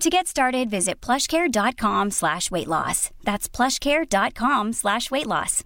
To get started, visit plushcare.com slash weight loss. That's plushcare.com slash weight loss.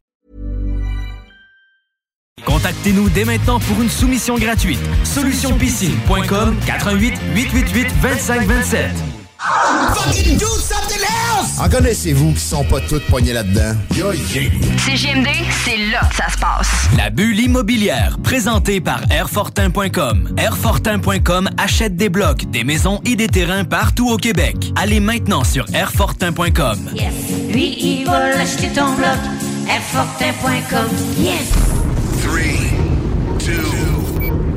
Contactez-nous dès maintenant pour une soumission gratuite. Solutionpiscine.com 88 888 2527. Fucking do something else! En connaissez-vous qui sont pas toutes poignées là-dedans? C'est GMD, c'est là que ça se passe. La bulle immobilière, présentée par Airfortin.com. Airfortin.com achète des blocs, des maisons et des terrains partout au Québec. Allez maintenant sur Airfortin.com. Yes. Lui, il va l'acheter ton bloc. Airfortin.com. Yes.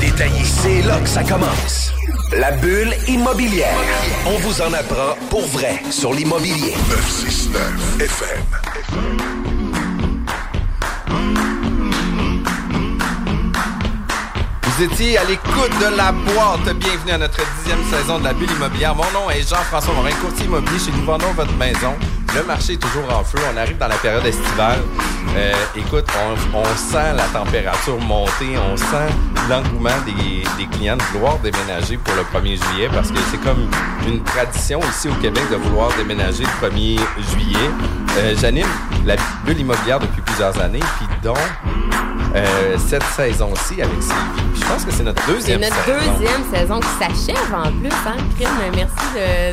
détaillé. C'est là que ça commence. La bulle immobilière. On vous en apprend pour vrai sur l'immobilier. 969 FM. Vous étiez à l'écoute de la boîte. Bienvenue à notre dixième saison de la bulle immobilière. Mon nom est Jean-François Morin, courtier immobilier chez Nous Vendons Votre Maison. Le marché est toujours en feu. On arrive dans la période estivale. Euh, écoute, on, on sent la température monter. On sent l'engouement des, des clients de vouloir déménager pour le 1er juillet parce que c'est comme une tradition ici au Québec de vouloir déménager le 1er juillet. Euh, J'anime la bulle immobilière depuis plusieurs années. Puis donc, euh, cette saison-ci avec Sylvie. Puis je pense que c'est notre C'est deuxième notre saison. deuxième saison qui s'achève en plus. Hein? Crime, merci de,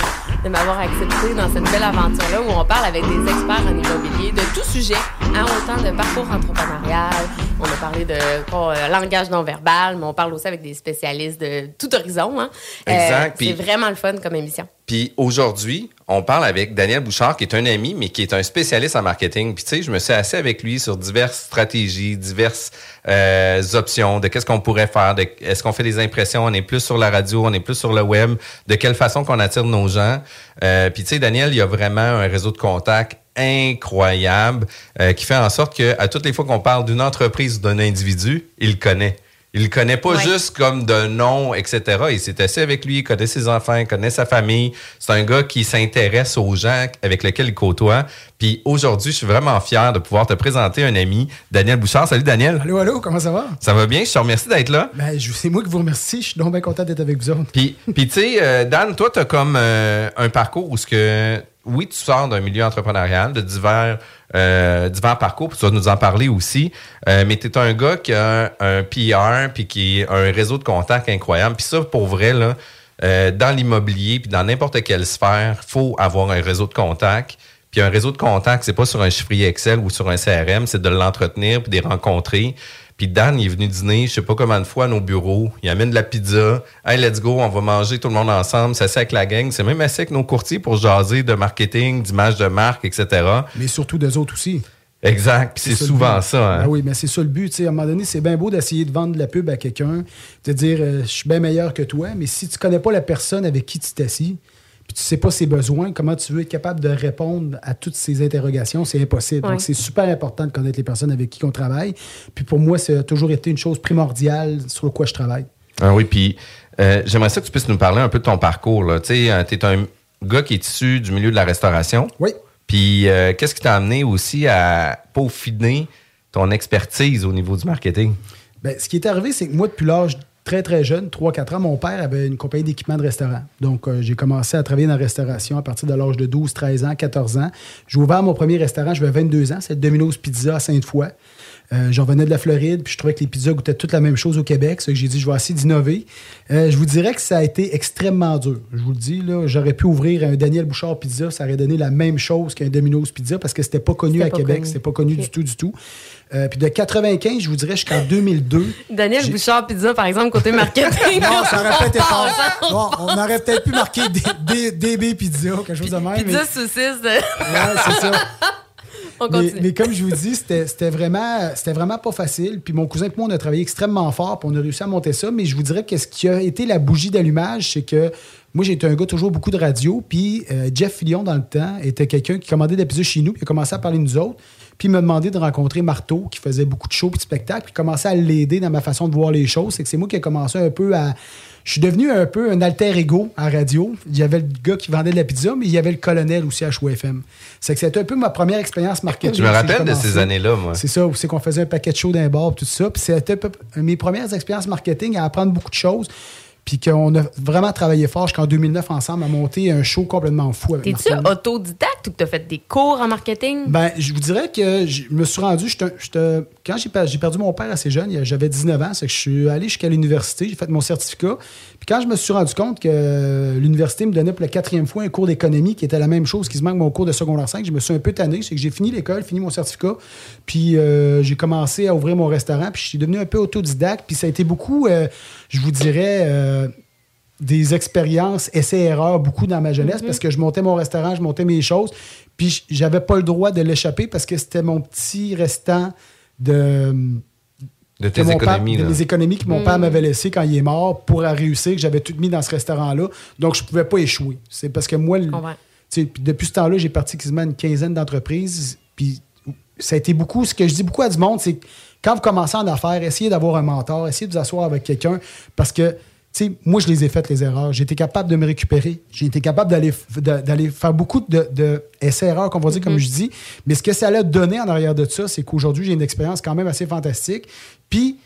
de m'avoir accepté dans cette belle aventure-là où on parle avec des experts en immobilier de tout sujet, hein, autant de parcours entrepreneurial, on a parlé de bon, euh, langage non verbal, mais on parle aussi avec des spécialistes de tout horizon. Hein? Exact, c'est vraiment le fun comme émission. Puis aujourd'hui, on parle avec Daniel Bouchard, qui est un ami, mais qui est un spécialiste en marketing. Puis tu sais, je me suis assis avec lui sur diverses stratégies, diverses euh, options de qu'est-ce qu'on pourrait faire, de est-ce qu'on fait des impressions, on est plus sur la radio, on est plus sur le web, de quelle façon qu'on attire nos gens. Euh, puis tu sais, Daniel, il y a vraiment un réseau de contacts incroyable euh, qui fait en sorte que à toutes les fois qu'on parle d'une entreprise ou d'un individu, il connaît. Il le connaît pas Ouais. juste comme de nom, etc. Il s'est assis avec lui, il connaît ses enfants, il connaît sa famille. C'est un gars qui s'intéresse aux gens avec lesquels il côtoie. Puis aujourd'hui, je suis vraiment fier de pouvoir te présenter un ami, Daniel Bouchard. Salut Daniel. Allô, allô, comment ça va? Ça va bien? Je te remercie d'être là. Ben, je- c'est moi qui vous remercie. Je suis donc bien content d'être avec vous autres. Puis, puis tu sais, euh, Dan, toi, tu as comme euh, un parcours où ce que, oui, tu sors d'un milieu entrepreneurial, de divers, euh, divers parcours, puis tu vas nous en parler aussi, euh, mais tu es un gars qui a un, PR, puis qui a un réseau de contacts incroyable. Puis ça, pour vrai, là, euh, dans l'immobilier, puis dans n'importe quelle sphère, faut avoir un réseau de contacts. Puis un réseau de contacts, c'est pas sur un chiffrier Excel ou sur un CRM, c'est de l'entretenir puis de les rencontrer. Puis Dan, il est venu dîner, je sais pas combien de fois à nos bureaux. Il amène de la pizza. Hey, let's go, on va manger tout le monde ensemble. C'est assez avec la gang. C'est même assez avec nos courtiers pour jaser de marketing, d'image de marque, etc. Mais surtout d'eux autres aussi. Exact. Puis c'est ça souvent ça. hein. Ben oui, mais c'est ça le but. À un moment donné, c'est bien beau d'essayer de vendre de la pub à quelqu'un, de dire euh, je suis bien meilleur que toi, mais si tu connais pas la personne avec qui tu t'assis, puis tu sais pas ses besoins, comment tu veux être capable de répondre à toutes ces interrogations, c'est impossible. Ouais. Donc, c'est super important de connaître les personnes avec qui on travaille. Puis pour moi, ça a toujours été une chose primordiale sur quoi je travaille. Ah oui, puis euh, j'aimerais ça que tu puisses nous parler un peu de ton parcours. Tu sais, tu es un gars qui est issu du milieu de la restauration. Oui. Puis, euh, qu'est-ce qui t'a amené aussi à peaufiner ton expertise au niveau du marketing? Ben, ce qui est arrivé, c'est que moi, depuis l'âge très, très jeune, 3-4 ans, mon père avait une compagnie d'équipement de restaurant. Donc, euh, j'ai commencé à travailler dans la restauration à partir de l'âge de 12, 13 ans, 14 ans. J'ai ouvert mon premier restaurant, j'avais 22 ans, c'est Domino's Pizza à Sainte-Foy. Euh, J'en venais de la Floride, puis je trouvais que les pizzas goûtaient toutes la même chose au Québec. C'est que j'ai dit, je vais essayer d'innover. Euh, je vous dirais que ça a été extrêmement dur. Je vous le dis, là, j'aurais pu ouvrir un Daniel Bouchard Pizza, ça aurait donné la même chose qu'un Domino's Pizza parce que c'était pas connu à Québec, c'était pas connu du tout, du tout. Euh, puis de 95, je vous dirais jusqu'en 2002. Daniel Bouchard Pizza, par exemple, côté marketing. non, ça aurait peut-être été fort. Bon, on aurait peut-être pu marquer DB Pizza, quelque chose de même. Pizza mais... saucisse. Ouais, c'est ça. Mais, mais, comme je vous dis, c'était vraiment, vraiment pas facile. Puis mon cousin et moi, on a travaillé extrêmement fort, puis on a réussi à monter ça. Mais je vous dirais que ce qui a été la bougie d'allumage, c'est que moi, j'ai été un gars toujours beaucoup de radio. Puis euh, Jeff Fillion, dans le temps, était quelqu'un qui commandait des pizzas chez nous, puis il a commencé à parler de nous autres. Puis il m'a demandé de rencontrer Marteau, qui faisait beaucoup de shows et de spectacles, puis commençait à l'aider dans ma façon de voir les choses. C'est que c'est moi qui ai commencé un peu à. Je suis devenu un peu un alter ego à radio. Il y avait le gars qui vendait de la pizza, mais il y avait le colonel aussi à FM. C'est que c'était un peu ma première expérience marketing. Je me rappelle de ces années-là, moi? C'est ça, c'est qu'on faisait un paquet de shows d'un bar, tout ça. Puis c'était mes premières expériences marketing à apprendre beaucoup de choses puis qu'on a vraiment travaillé fort jusqu'en 2009 ensemble à monter un show complètement fou avec T'es-tu autodidacte ou tu as fait des cours en marketing? Ben, je vous dirais que je me suis rendu, quand j'ai perdu mon père assez jeune, j'avais 19 ans, c'est que je suis allé jusqu'à l'université, j'ai fait mon certificat. Puis quand je me suis rendu compte que l'université me donnait pour la quatrième fois un cours d'économie qui était la même chose qui se manque mon cours de secondaire 5, je me suis un peu tanné, c'est que j'ai fini l'école, fini mon certificat, puis euh, j'ai commencé à ouvrir mon restaurant, puis je suis devenu un peu autodidacte, puis ça a été beaucoup, euh, je vous dirais... Euh, des expériences essais-erreurs beaucoup dans ma jeunesse parce que je montais mon restaurant, je montais mes choses, puis j'avais pas le droit de l'échapper parce que c'était mon petit restant de. De tes économies. de mes économies que mon père m'avait laissé quand il est mort pour réussir, que j'avais tout mis dans ce restaurant-là. Donc, je pouvais pas échouer. C'est parce que moi, depuis ce temps-là, j'ai parti quasiment une quinzaine d'entreprises. Puis ça a été beaucoup. Ce que je dis beaucoup à du monde, c'est quand vous commencez en affaires, essayez d'avoir un mentor, essayez de vous asseoir avec quelqu'un parce que moi, je les ai faites, les erreurs. J'ai été capable de me récupérer. J'ai été capable d'aller, d'aller faire beaucoup de, de essais-erreurs, qu'on va dire, comme mm-hmm. je dis. Mais ce que ça a donné en arrière de ça, c'est qu'aujourd'hui, j'ai une expérience quand même assez fantastique. Puis,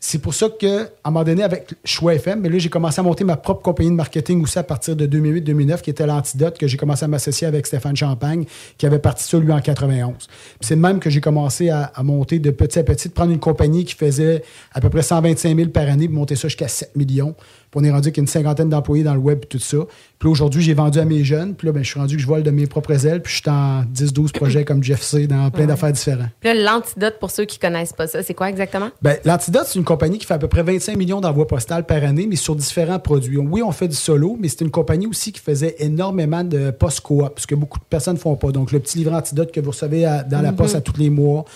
c'est pour ça qu'à un moment donné, avec Choix FM, mais là, j'ai commencé à monter ma propre compagnie de marketing aussi à partir de 2008-2009, qui était l'Antidote, que j'ai commencé à m'associer avec Stéphane Champagne, qui avait parti ça, lui, en 91. c'est de même que j'ai commencé à, monter de petit à petit, de prendre une compagnie qui faisait à peu près 125 000 par année, pour monter ça jusqu'à 7 millions. Puis on est rendu avec une cinquantaine d'employés dans le web et tout ça. Puis aujourd'hui, j'ai vendu à mes jeunes. Puis là, ben, je suis rendu que je vole de mes propres ailes. Puis je suis en 10-12 projets comme Jeff C dans plein d'affaires différentes. Puis là, l'Antidote, pour ceux qui ne connaissent pas ça, c'est quoi exactement? Ben, L'Antidote, c'est une compagnie qui fait à peu près 25 millions d'envois postales par année, mais sur différents produits. Oui, on fait du solo, mais c'est une compagnie aussi qui faisait énormément de post-coop, ce que beaucoup de personnes ne font pas. Donc, le petit livre Antidote que vous recevez dans la poste mhm. à tous les mois,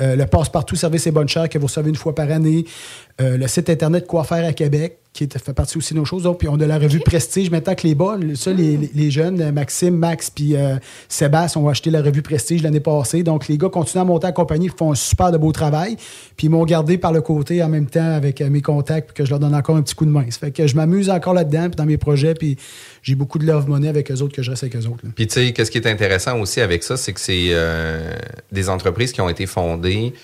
euh, le passe-partout service et bonne chère que vous recevez une fois par année, euh, le site Internet Quoi faire à Québec, qui fait partie aussi de nos choses. puis on a la revue Prestige maintenant que les bas. Ça, les, les, jeunes, Maxime, Max puis euh, Sébastien ont acheté la revue Prestige l'année passée. Donc les gars continuent à monter en compagnie, ils font un super de beau travail. Puis ils m'ont gardé par le côté en même temps avec euh, mes contacts puis que je leur donne encore un petit coup de main. Ça fait que je m'amuse encore là-dedans puis dans mes projets puis j'ai beaucoup de love money avec eux autres que je reste avec eux autres. Puis tu sais, qu'est-ce qui est intéressant aussi avec ça, c'est que c'est euh, des entreprises qui ont été fondées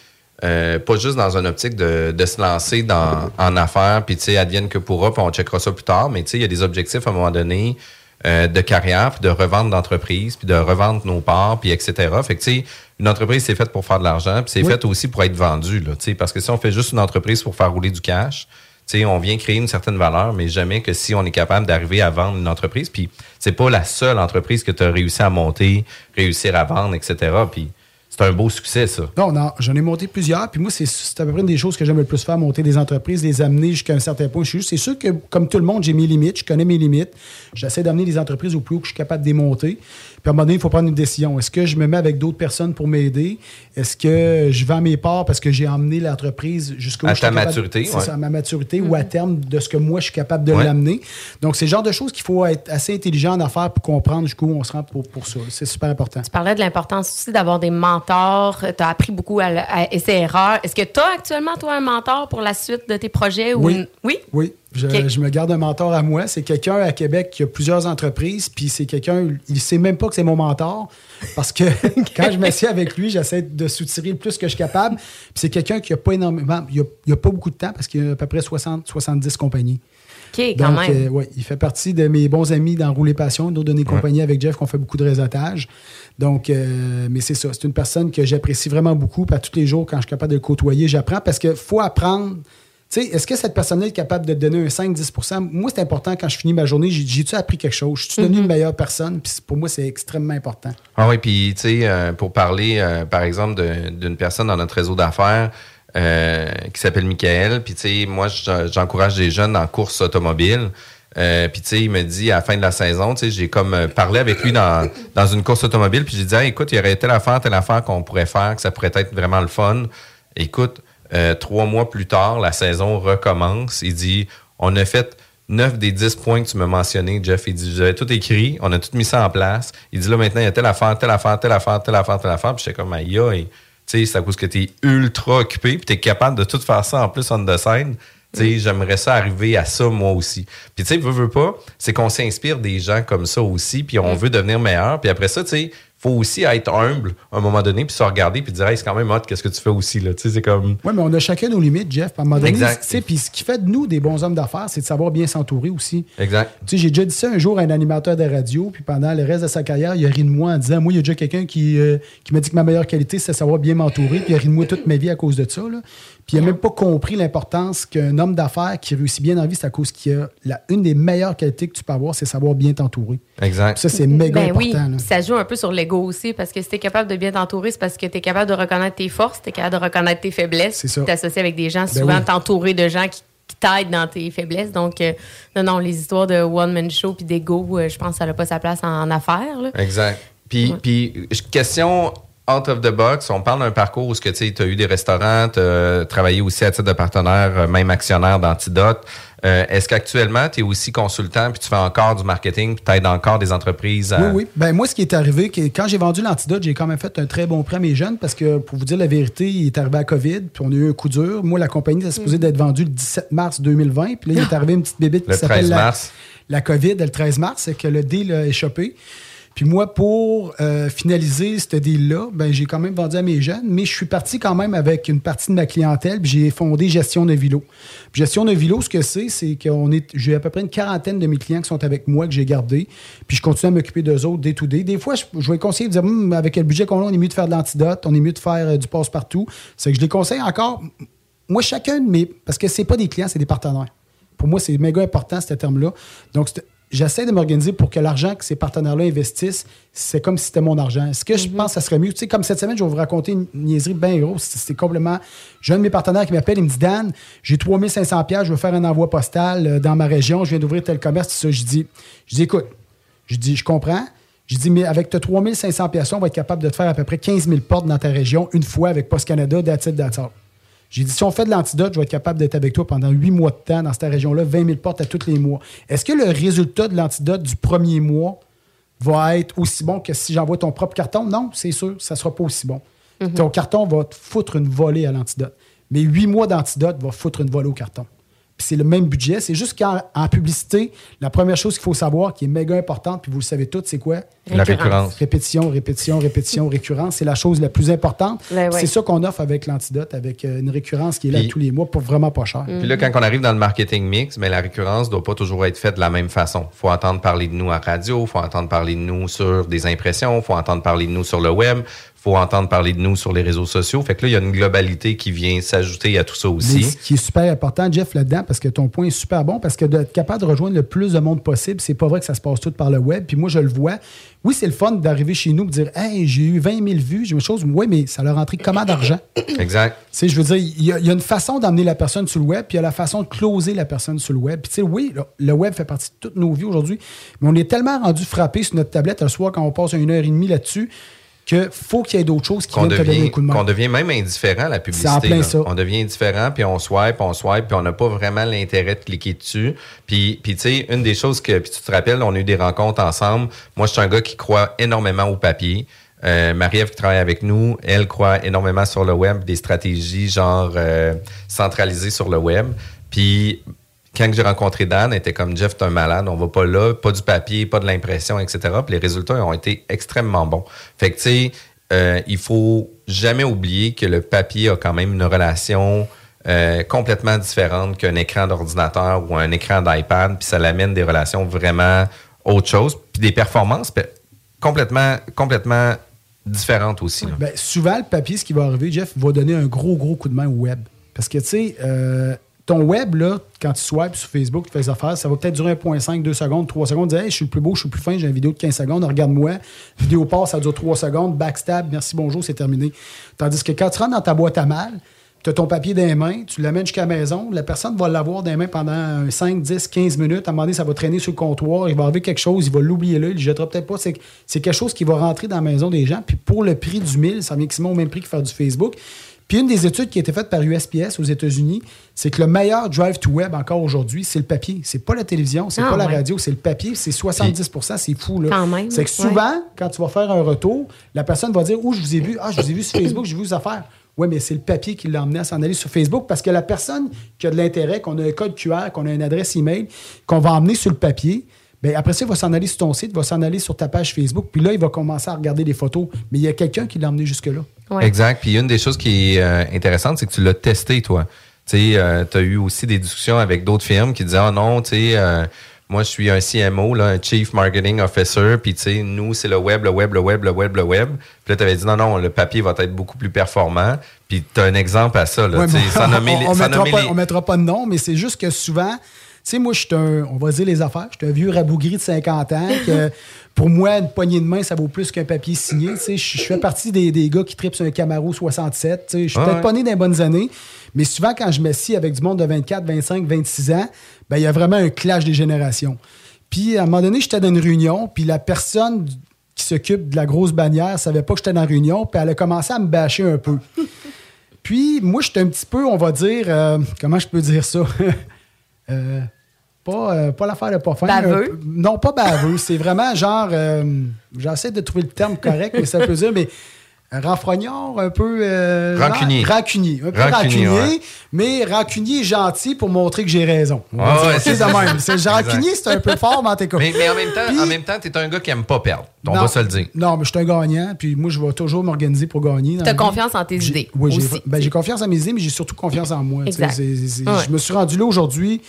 euh, pas juste dans une optique de, se lancer dans, en affaires, puis tu sais, advienne que pourra, puis on checkera ça plus tard, mais tu sais, il y a des objectifs à un moment donné euh, de carrière, puis de revendre d'entreprise, puis de revendre nos parts, puis etc. Fait que tu sais, une entreprise, c'est faite pour faire de l'argent, puis c'est fait aussi pour être vendu, là, tu sais, parce que si on fait juste une entreprise pour faire rouler du cash, tu sais, on vient créer une certaine valeur, mais jamais que si on est capable d'arriver à vendre une entreprise, puis c'est pas la seule entreprise que tu as réussi à monter, réussir à vendre, etc. Puis c'est un beau succès, ça. Non, non, j'en ai monté plusieurs. Puis moi, c'est à peu près une des choses que j'aime le plus faire, monter des entreprises, les amener jusqu'à un certain point. C'est sûr que, comme tout le monde, j'ai mes limites, je connais mes limites. J'essaie d'amener les entreprises au plus haut que je suis capable de démonter. Puis à un moment donné, il faut prendre une décision. Est-ce que je me mets avec d'autres personnes pour m'aider? Est-ce que je vends mes parts parce que j'ai emmené l'entreprise jusqu'à ta maturité? à ma maturité ou à mm-hmm. terme de ce que moi, je suis capable de l'amener. Donc, c'est le genre de choses qu'il faut être assez intelligent en affaires pour comprendre jusqu'où on se rend pour, pour ça. C'est super important. Tu parlais de l'importance aussi d'avoir des mentors mentor, tu as appris beaucoup à, à essai-erreur. Est-ce que tu as actuellement, toi, un mentor pour la suite de tes projets? Ou Oui. une- Oui? Oui, je, me garde un mentor à moi. C'est quelqu'un à Québec qui a plusieurs entreprises, puis c'est quelqu'un, il sait même pas que c'est mon mentor, parce que quand je m'assieds avec lui, j'essaie de soutirer le plus que je suis capable. Puis c'est quelqu'un qui a pas énormément, il a, il a pas beaucoup de temps, parce qu'il a à peu près 60, 70 compagnies. OK, quand Donc, même. euh, ouais, il fait partie de mes bons amis dans Rouler Passion, nous donner compagnie avec Jeff, qu'on fait beaucoup de réseautage. Donc, euh, mais c'est ça, c'est une personne que j'apprécie vraiment beaucoup. Puis à tous les jours, quand je suis capable de le côtoyer, j'apprends parce qu'il faut apprendre. Est-ce que cette personne-là est capable de te donner un 5-10% Moi, c'est important quand je finis ma journée, j'ai- j'ai-tu appris quelque chose? Je suis devenu une meilleure personne? Puis pour moi, c'est extrêmement important. Ah oui, puis tu sais, euh, pour parler, euh, par exemple, d'une personne dans notre réseau d'affaires euh, qui s'appelle Michael, puis tu sais, moi, je- j'encourage des jeunes en course automobile. Euh, puis tu sais, il me dit à la fin de la saison, tu sais, j'ai comme euh, parlé avec lui dans, dans une course automobile, puis j'ai dit, Hey, écoute, il y aurait telle affaire, telle affaire qu'on pourrait faire, que ça pourrait être vraiment le fun. Écoute, euh, trois mois plus tard, la saison recommence. Il dit, on a fait 9 des 10 points que tu m'as mentionnés, Jeff. Il dit, j'avais tout écrit, on a tout mis ça en place. Il dit, là, maintenant, il y a telle affaire, telle affaire, telle affaire, telle affaire, telle affaire. Puis j'étais comme, aïe, aïe. Tu sais, c'est à cause que tu es ultra occupé, puis tu es capable de tout faire ça en plus on the. Tu sais, j'aimerais ça arriver à ça moi aussi. Puis tu sais, veux, veux pas, c'est qu'on s'inspire des gens comme ça aussi, puis on veut devenir meilleur. Puis après ça, tu sais, faut aussi être humble à un moment donné, puis se regarder, puis dire, hey, c'est quand même hot, qu'est-ce que tu fais aussi, là? Tu sais, c'est comme. Oui, mais on a chacun nos limites, Jeff. À un moment donné, Exact. tu sais, Puis ce qui fait de nous des bons hommes d'affaires, c'est de savoir bien s'entourer aussi. Exact. Tu sais, j'ai déjà dit ça un jour à un animateur de radio, puis pendant le reste de sa carrière, il a ri de moi en disant Moi, il y a déjà quelqu'un qui, euh, qui m'a dit que ma meilleure qualité, c'est de savoir bien m'entourer, puis il a ri de moi toute ma vie à cause de ça. là. Puis il n'a même pas compris l'importance qu'un homme d'affaires qui réussit bien dans la vie, c'est à cause qu'il a la, une des meilleures qualités que tu peux avoir, c'est savoir bien t'entourer. Exact. Ça, c'est méga Ben oui, là. ça joue un peu sur l'ego aussi, parce que si tu es capable de bien t'entourer, c'est parce que tu es capable de reconnaître tes forces, tu es capable de reconnaître tes faiblesses, C'est ça. t'associer avec des gens, Ben souvent oui. t'entourer de gens qui, qui t'aident dans tes faiblesses. Donc, euh, non, non, les histoires de one-man show puis d'ego, euh, je pense que ça n'a pas sa place en, en affaires. là. Exact. Puis, puis, question out of the box, on parle d'un parcours où tu as eu des restaurants, tu as travaillé aussi à titre de partenaire, euh, même actionnaire d'Antidote. Euh, Est-ce qu'actuellement, tu es aussi consultant puis tu fais encore du marketing puis tu aides encore des entreprises à... Oui, oui. Ben, moi, ce qui est arrivé, que quand j'ai vendu l'antidote, j'ai quand même fait un très bon prêt à mes jeunes parce que, pour vous dire la vérité, il est arrivé à COVID, puis on a eu un coup dur. Moi, la compagnie était supposée d'être vendue le 17 mars 2020, puis là, il est arrivé une petite bébête Le qui s'appelle 13 la, mars. la COVID le 13 mars, c'est que le deal a échappé. Puis moi, pour euh, finaliser ce deal-là, ben, j'ai quand même vendu à mes jeunes, mais je suis parti quand même avec une partie de ma clientèle, puis j'ai fondé Gestion de Vilo. Puis Gestion de Vilo, ce que c'est, c'est qu'on est, j'ai à peu près une quarantaine de mes clients qui sont avec moi, que j'ai gardés, puis je continue à m'occuper d'eux autres day to day. Des fois, je, vais conseiller de dire, Hum, avec le budget qu'on a, on est mieux de faire de l'antidote, on est mieux de faire euh, du passe-partout. C'est que je les conseille encore. Moi, chacun de mes. Parce que c'est pas des clients, c'est des partenaires. Pour moi, c'est méga important, ce terme-là. Donc, j'essaie de m'organiser pour que l'argent que ces partenaires-là investissent, c'est comme si c'était mon argent. Est-ce que je pense que ça serait mieux? Tu sais, comme cette semaine, je vais vous raconter une niaiserie bien grosse. C'était complètement. J'ai un de mes partenaires qui m'appelle, il me dit Dan, j'ai 3500 pièces, je veux faire un envoi postal euh, dans ma région, je viens d'ouvrir tel commerce, tout ça. Je dis, je dis écoute, je dis, je comprends. Je dis, mais avec tes 3500 pièces, on va être capable de te faire à peu près 15 000 portes dans ta région une fois avec Post Canada, that's all. J'ai dit, si on fait de l'antidote, je vais être capable d'être avec toi pendant huit mois de temps dans cette région-là, 20 000 portes à tous les mois. Est-ce que le résultat de l'antidote du premier mois va être aussi bon que si j'envoie ton propre carton? Non, c'est sûr, ça ne sera pas aussi bon. Ton carton va te foutre une volée à l'antidote. Mais huit mois d'antidote va foutre une volée au carton. Puis c'est le même budget. C'est juste qu'en en publicité, la première chose qu'il faut savoir, qui est méga importante, puis vous le savez tous, c'est quoi? La récurrence. Répétition, répétition, répétition, récurrence. C'est la chose la plus importante. Ouais, ouais. C'est ça qu'on offre avec l'antidote, avec euh, une récurrence qui est là Puis- tous les mois pour vraiment pas cher. Puis là, quand on arrive dans le marketing mix, mais la récurrence doit pas toujours être faite de la même façon. faut entendre parler de nous à radio, faut entendre parler de nous sur des impressions, faut entendre parler de nous sur le web, faut entendre parler de nous sur les réseaux sociaux. Fait que là, il y a une globalité qui vient s'ajouter à tout ça Mais aussi. ce qui est super important, Jeff, là-dedans, parce que ton point est super bon, parce que d'être capable de rejoindre le plus de monde possible, c'est pas vrai que ça se passe tout par le web. Puis moi, je le vois. Oui, c'est le fun d'arriver chez nous et de dire Hey, j'ai eu 20 000 vues, j'ai une chose. Oui, mais ça leur a rentré comment d'argent? Exact. Tu sais, je veux dire, il y, a, il y a une façon d'amener la personne sur le web, puis il y a la façon de closer la personne sur le web. Puis tu sais, oui, le, le web fait partie de toutes nos vies aujourd'hui, mais on est tellement rendu frappé sur notre tablette le soir quand on passe une heure et demie là-dessus que faut qu'il y ait d'autres choses qui Qu'on viennent te donner un devient, coup de main. qu'on devient même indifférent à la publicité. C'est en plein ça. On devient indifférent, puis on swipe, on swipe, puis on n'a pas vraiment l'intérêt de cliquer dessus. Puis, puis tu sais, une des choses que, puis tu te rappelles, on a eu des rencontres ensemble. Moi, je suis un gars qui croit énormément au papier. euh, Marie-Ève qui travaille avec nous, elle croit énormément sur le web, des stratégies genre euh, centralisées sur le web. Puis quand j'ai rencontré Dan, elle était comme Jeff, t'es un malade, on va pas là, pas du papier, pas de l'impression, etc. Puis les résultats ont été extrêmement bons. Fait que tu sais, euh, il faut jamais oublier que le papier a quand même une relation euh, complètement différente qu'un écran d'ordinateur ou un écran d'iPad, puis ça l'amène des relations vraiment autre chose, puis des performances complètement, complètement différentes aussi. Ben, souvent, le papier, ce qui va arriver, Jeff, va donner un gros, gros coup de main au web. Parce que, tu sais, euh, ton web, là, quand tu swipes sur Facebook, tu fais des affaires, ça va peut-être durer 1,5, 2 secondes, 3 secondes. Dis, hey, je suis le plus beau, je suis le plus fin, j'ai une vidéo de 15 secondes, regarde-moi. Vidéo passe, ça dure 3 secondes, backstab, merci, bonjour, c'est terminé. Tandis que quand tu rentres dans ta boîte à mal, tu as ton papier dans les mains, tu l'amènes jusqu'à la maison, la personne va l'avoir dans les mains pendant 5, 10, 15 minutes. À un moment donné, ça va traîner sur le comptoir, il va arriver quelque chose, il va l'oublier là, il ne jettera peut-être pas. C'est quelque chose qui va rentrer dans la maison des gens. Puis pour le prix du 1000, ça vient quasiment au même prix que faire du Facebook. Puis une des études qui a été faite par USPS aux États-Unis, c'est que le meilleur drive to web encore aujourd'hui, c'est le papier. C'est pas la télévision, c'est Ah, pas la radio, c'est le papier. C'est 70% c'est fou. Là. Quand même, C'est que souvent, quand tu vas faire un retour, la personne va dire Où je vous ai vu? Ah, je vous ai vu sur Facebook, j'ai vu vos affaires. Oui, mais c'est le papier qui l'a emmené à s'en aller sur Facebook parce que la personne qui a de l'intérêt, qu'on a un code QR, qu'on a une adresse email, qu'on va emmener sur le papier, Bien, après ça, il va s'en aller sur ton site, il va s'en aller sur ta page Facebook, puis là, il va commencer à regarder les photos. Mais il y a quelqu'un qui l'a emmené jusque-là. Exact. Puis une des choses qui est euh, intéressante, c'est que tu l'as testé, toi. Tu sais, tu as eu aussi des discussions avec d'autres firmes qui disaient, ah non, tu sais, euh, moi, je suis un CMO, là, un Chief Marketing Officer, puis tu sais, nous, c'est le web, le web, le web, le web, le web. Puis là, tu avais dit, non, non, le papier va être beaucoup plus performant. Puis tu as un exemple à ça, là, Ouais, tu sais, mais sans nommer les- on, sans mettra nommer pas, les- on mettra pas de nom, mais c'est juste que souvent, sais, moi, je suis un, on va dire les affaires, je suis un vieux rabougri de 50 ans, que pour moi, une poignée de main, ça vaut plus qu'un papier signé. Tu sais, je fais partie des, des gars qui tripent sur un Camaro 67. Tu sais, je suis Ah peut-être ouais. pas né dans les bonnes années, mais souvent, quand je m'assis avec du monde de 24, 25, 26 ans, ben, il y a vraiment un clash des générations. Puis, à un moment donné, j'étais dans une réunion, puis la personne qui s'occupe de la grosse bannière savait pas que j'étais dans la réunion, puis elle a commencé à me bâcher un peu. Puis, moi, j'étais un petit peu, on va dire, euh, comment je peux dire ça? Euh, pas euh, pas l'affaire de pas fin. Baveux? peu- non, pas baveux. C'est vraiment genre, euh, j'essaie de trouver le terme correct, mais ça peut dire, mais renfrognard, un peu. euh, Rancunier. ran- Rancunier. Un peu Rancunier, rancunier, ouais. mais rancunier gentil pour montrer que j'ai raison. On va Ouais, c'est de ça. même. Rancunier, c'est un peu fort, mais en tout cas. Mais, mais en même temps, Puis- en même temps, t'es un gars qui aime pas perdre. On Non. va se le dire. Non, mais je suis un gagnant, puis moi, je vais toujours m'organiser pour gagner. dans T'as la vie. confiance en tes J'ai- idées Oui, j'ai ben, j'ai confiance en mes idées, mais j'ai surtout confiance en moi. tu sais. Exact. C'est- c'est- c'est- Ouais. Je me suis rendu là aujourd'hui.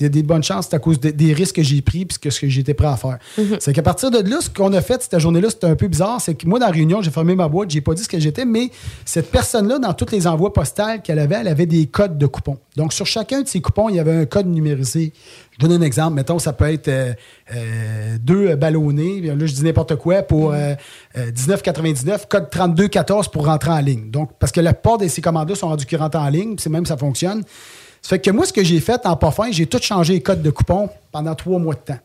Il y a des bonnes chances, c'est à cause de- des risques que j'ai pris puis ce que j'étais prêt à faire. Mhm. C'est qu'à partir de là, ce qu'on a fait cette journée-là, c'était un peu bizarre. C'est que moi, dans la réunion, j'ai fermé ma boîte, j'ai pas dit ce que j'étais, mais cette personne-là, dans tous les envois postales qu'elle avait, elle avait des codes de coupons. Donc, sur chacun de ces coupons, il y avait un code numérisé. Je donne un exemple. Mettons, ça peut être euh, euh, deux ballonnés. Là, je dis n'importe quoi pour euh, euh, 19,99, code 3214 pour rentrer en ligne. Donc, parce que la plupart de ces commandes-là sont rendues qui rentrent en ligne, puis c'est même ça fonctionne. Ça fait que moi, ce que j'ai fait en pas fin, j'ai tout changé les codes de coupons pendant trois mois de temps.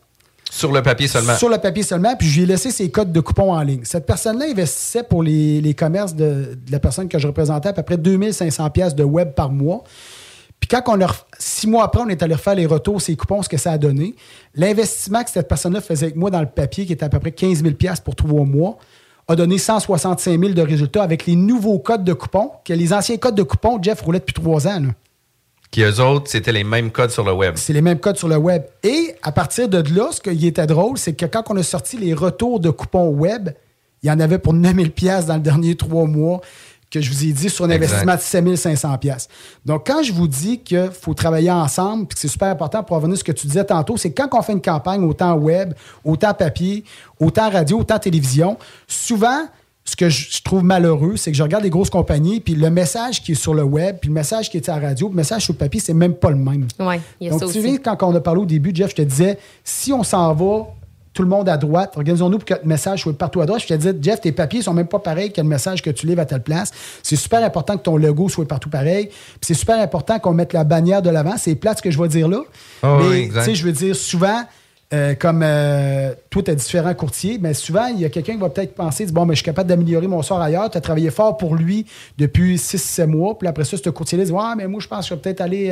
Sur le papier seulement? Sur le papier seulement, puis je lui ai laissé ses codes de coupons en ligne. Cette personne-là investissait pour les, les commerces de, de la personne que je représentais à peu près 2500 pièces de web par mois. Puis quand on leur, six mois après, on est allé refaire les retours, ces coupons, ce que ça a donné, l'investissement que cette personne-là faisait avec moi dans le papier, qui était à peu près 15 000 pièces pour trois mois, a donné 165 000 de résultats avec les nouveaux codes de coupons, que les anciens codes de coupons, Jeff roulait depuis trois ans. là. Qui eux autres, c'était les mêmes codes sur le web. C'est les mêmes codes sur le web. Et à partir de là, ce qui était drôle, c'est que quand on a sorti les retours de coupons web, il y en avait pour 9000 pièces dans le dernier trois mois que je vous ai dit sur un Exact. investissement de 7500 pièces. Donc, quand je vous dis qu'il faut travailler ensemble puis que c'est super important pour revenir à ce que tu disais tantôt, c'est quand on fait une campagne autant web, autant papier, autant radio, autant télévision, souvent, ce que je je trouve malheureux, c'est que je regarde les grosses compagnies, puis le message qui est sur le web, puis le message qui est à la radio, puis le message sur le papier, c'est même pas le même. Oui, il y a Donc, ça tu aussi. sais, quand on a parlé au début, Jeff, je te disais, si on s'en va, tout le monde à droite, organisons-nous pour que le message soit partout à droite. Je te disais, Jeff, tes papiers sont même pas pareils que le message que tu livres à telle place. C'est super important que ton logo soit partout pareil. Puis c'est super important qu'on mette la bannière de l'avant. C'est plate ce que je vais dire là. Ah oui, Mais, exact. tu sais, je veux dire, souvent, euh, comme euh, toi, tu as différents courtiers, mais souvent, il y a quelqu'un qui va peut-être penser bon, mais je suis capable d'améliorer mon sort ailleurs. Tu as travaillé fort pour lui depuis 6-7 mois. Puis après ça, ce courtier-là dit Ouais, mais moi, je pense que je vais peut-être aller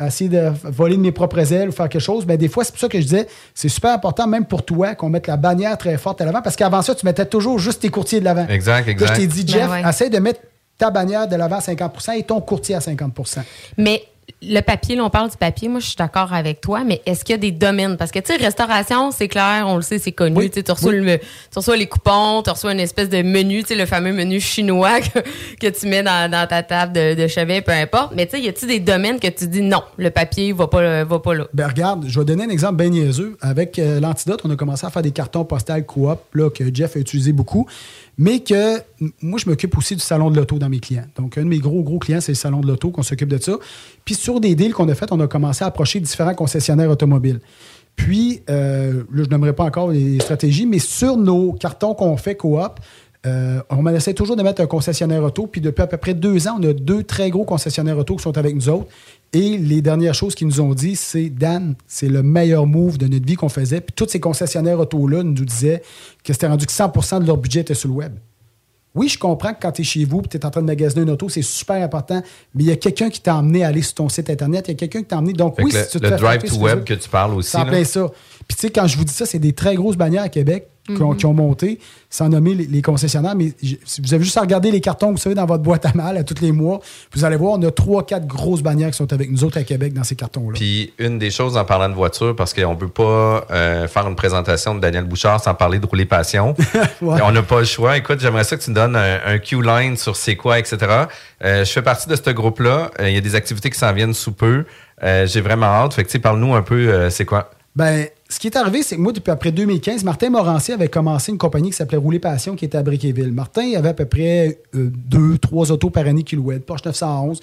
euh, essayer de voler de mes propres ailes ou faire quelque chose. Mais des fois, c'est pour ça que je disais c'est super important, même pour toi, qu'on mette la bannière très forte à l'avant. Parce qu'avant ça, tu mettais toujours juste tes courtiers de l'avant. Exact, Là, exact. je t'ai dit, Jeff, Ben ouais. essaye de mettre ta bannière de l'avant à 50% et ton courtier à 50% Mais le papier, là, on parle du papier, moi je suis d'accord avec toi, mais est-ce qu'il y a des domaines? Parce que tu sais, restauration, c'est clair, on le sait, c'est connu. Oui. Tu reçois, Oui. le- tu reçois les coupons, tu reçois une espèce de menu, tu sais, le fameux menu chinois que, que tu mets dans, dans ta table de, de chevet, peu importe. Mais tu sais, y a-tu des domaines que tu dis non, le papier va pas, va pas là? Ben regarde, je vais donner un exemple bien niaiseux. Avec euh, l'antidote, on a commencé à faire des cartons postales coop, là, que Jeff a utilisé beaucoup, mais que moi, je m'occupe aussi du salon de l'auto dans mes clients. Donc, un de mes gros, gros clients, c'est le salon de l'auto, qu'on s'occupe de ça. Puis sur des deals qu'on a fait, on a commencé à approcher différents concessionnaires automobiles. Puis, euh, là, je n'aimerais pas encore les stratégies, mais sur nos cartons qu'on fait coop, euh, on essaie toujours de mettre un concessionnaire auto. Puis depuis à peu près deux ans, on a deux très gros concessionnaires auto qui sont avec nous autres. Et les dernières choses qu'ils nous ont dit, c'est Dan, c'est le meilleur move de notre vie qu'on faisait. Puis tous ces concessionnaires auto-là nous disaient que c'était rendu que 100% de leur budget était sur le web. Oui, je comprends que quand tu es chez vous et tu es en train de magasiner une auto, c'est super important, mais il y a quelqu'un qui t'a emmené à aller sur ton site Internet, il y a quelqu'un qui t'a emmené. Donc, Fait oui, que si tu le, te le drive to web que tu parles aussi. là. plein ça. Puis, tu sais, quand je vous dis ça, c'est des très grosses bannières à Québec qui, ont, Mhm. qui ont monté, sans nommer les, les concessionnaires. Mais vous avez juste à regarder les cartons, vous savez, dans votre boîte à mal à tous les mois, vous allez voir, on a trois, quatre grosses bannières qui sont avec nous autres à Québec dans ces cartons-là. Puis une des choses en parlant de voiture, parce qu'on ne peut pas euh, faire une présentation de Daniel Bouchard sans parler de rouler passion. Ouais. On n'a pas le choix. Écoute, j'aimerais ça que tu me donnes un, un Q-line sur c'est quoi, etc. Euh, je fais partie de ce groupe-là. Euh, Il y a des activités qui s'en viennent sous peu. Euh, J'ai vraiment hâte. Fait que, parle-nous un peu, euh, c'est quoi? Ben, ce qui est arrivé, c'est que moi, depuis après 2015, Martin Morancier avait commencé une compagnie qui s'appelait Rouler Passion, qui était à Briqueville. Martin avait à peu près euh, deux, trois autos par année qu'il louait, Porsche 911.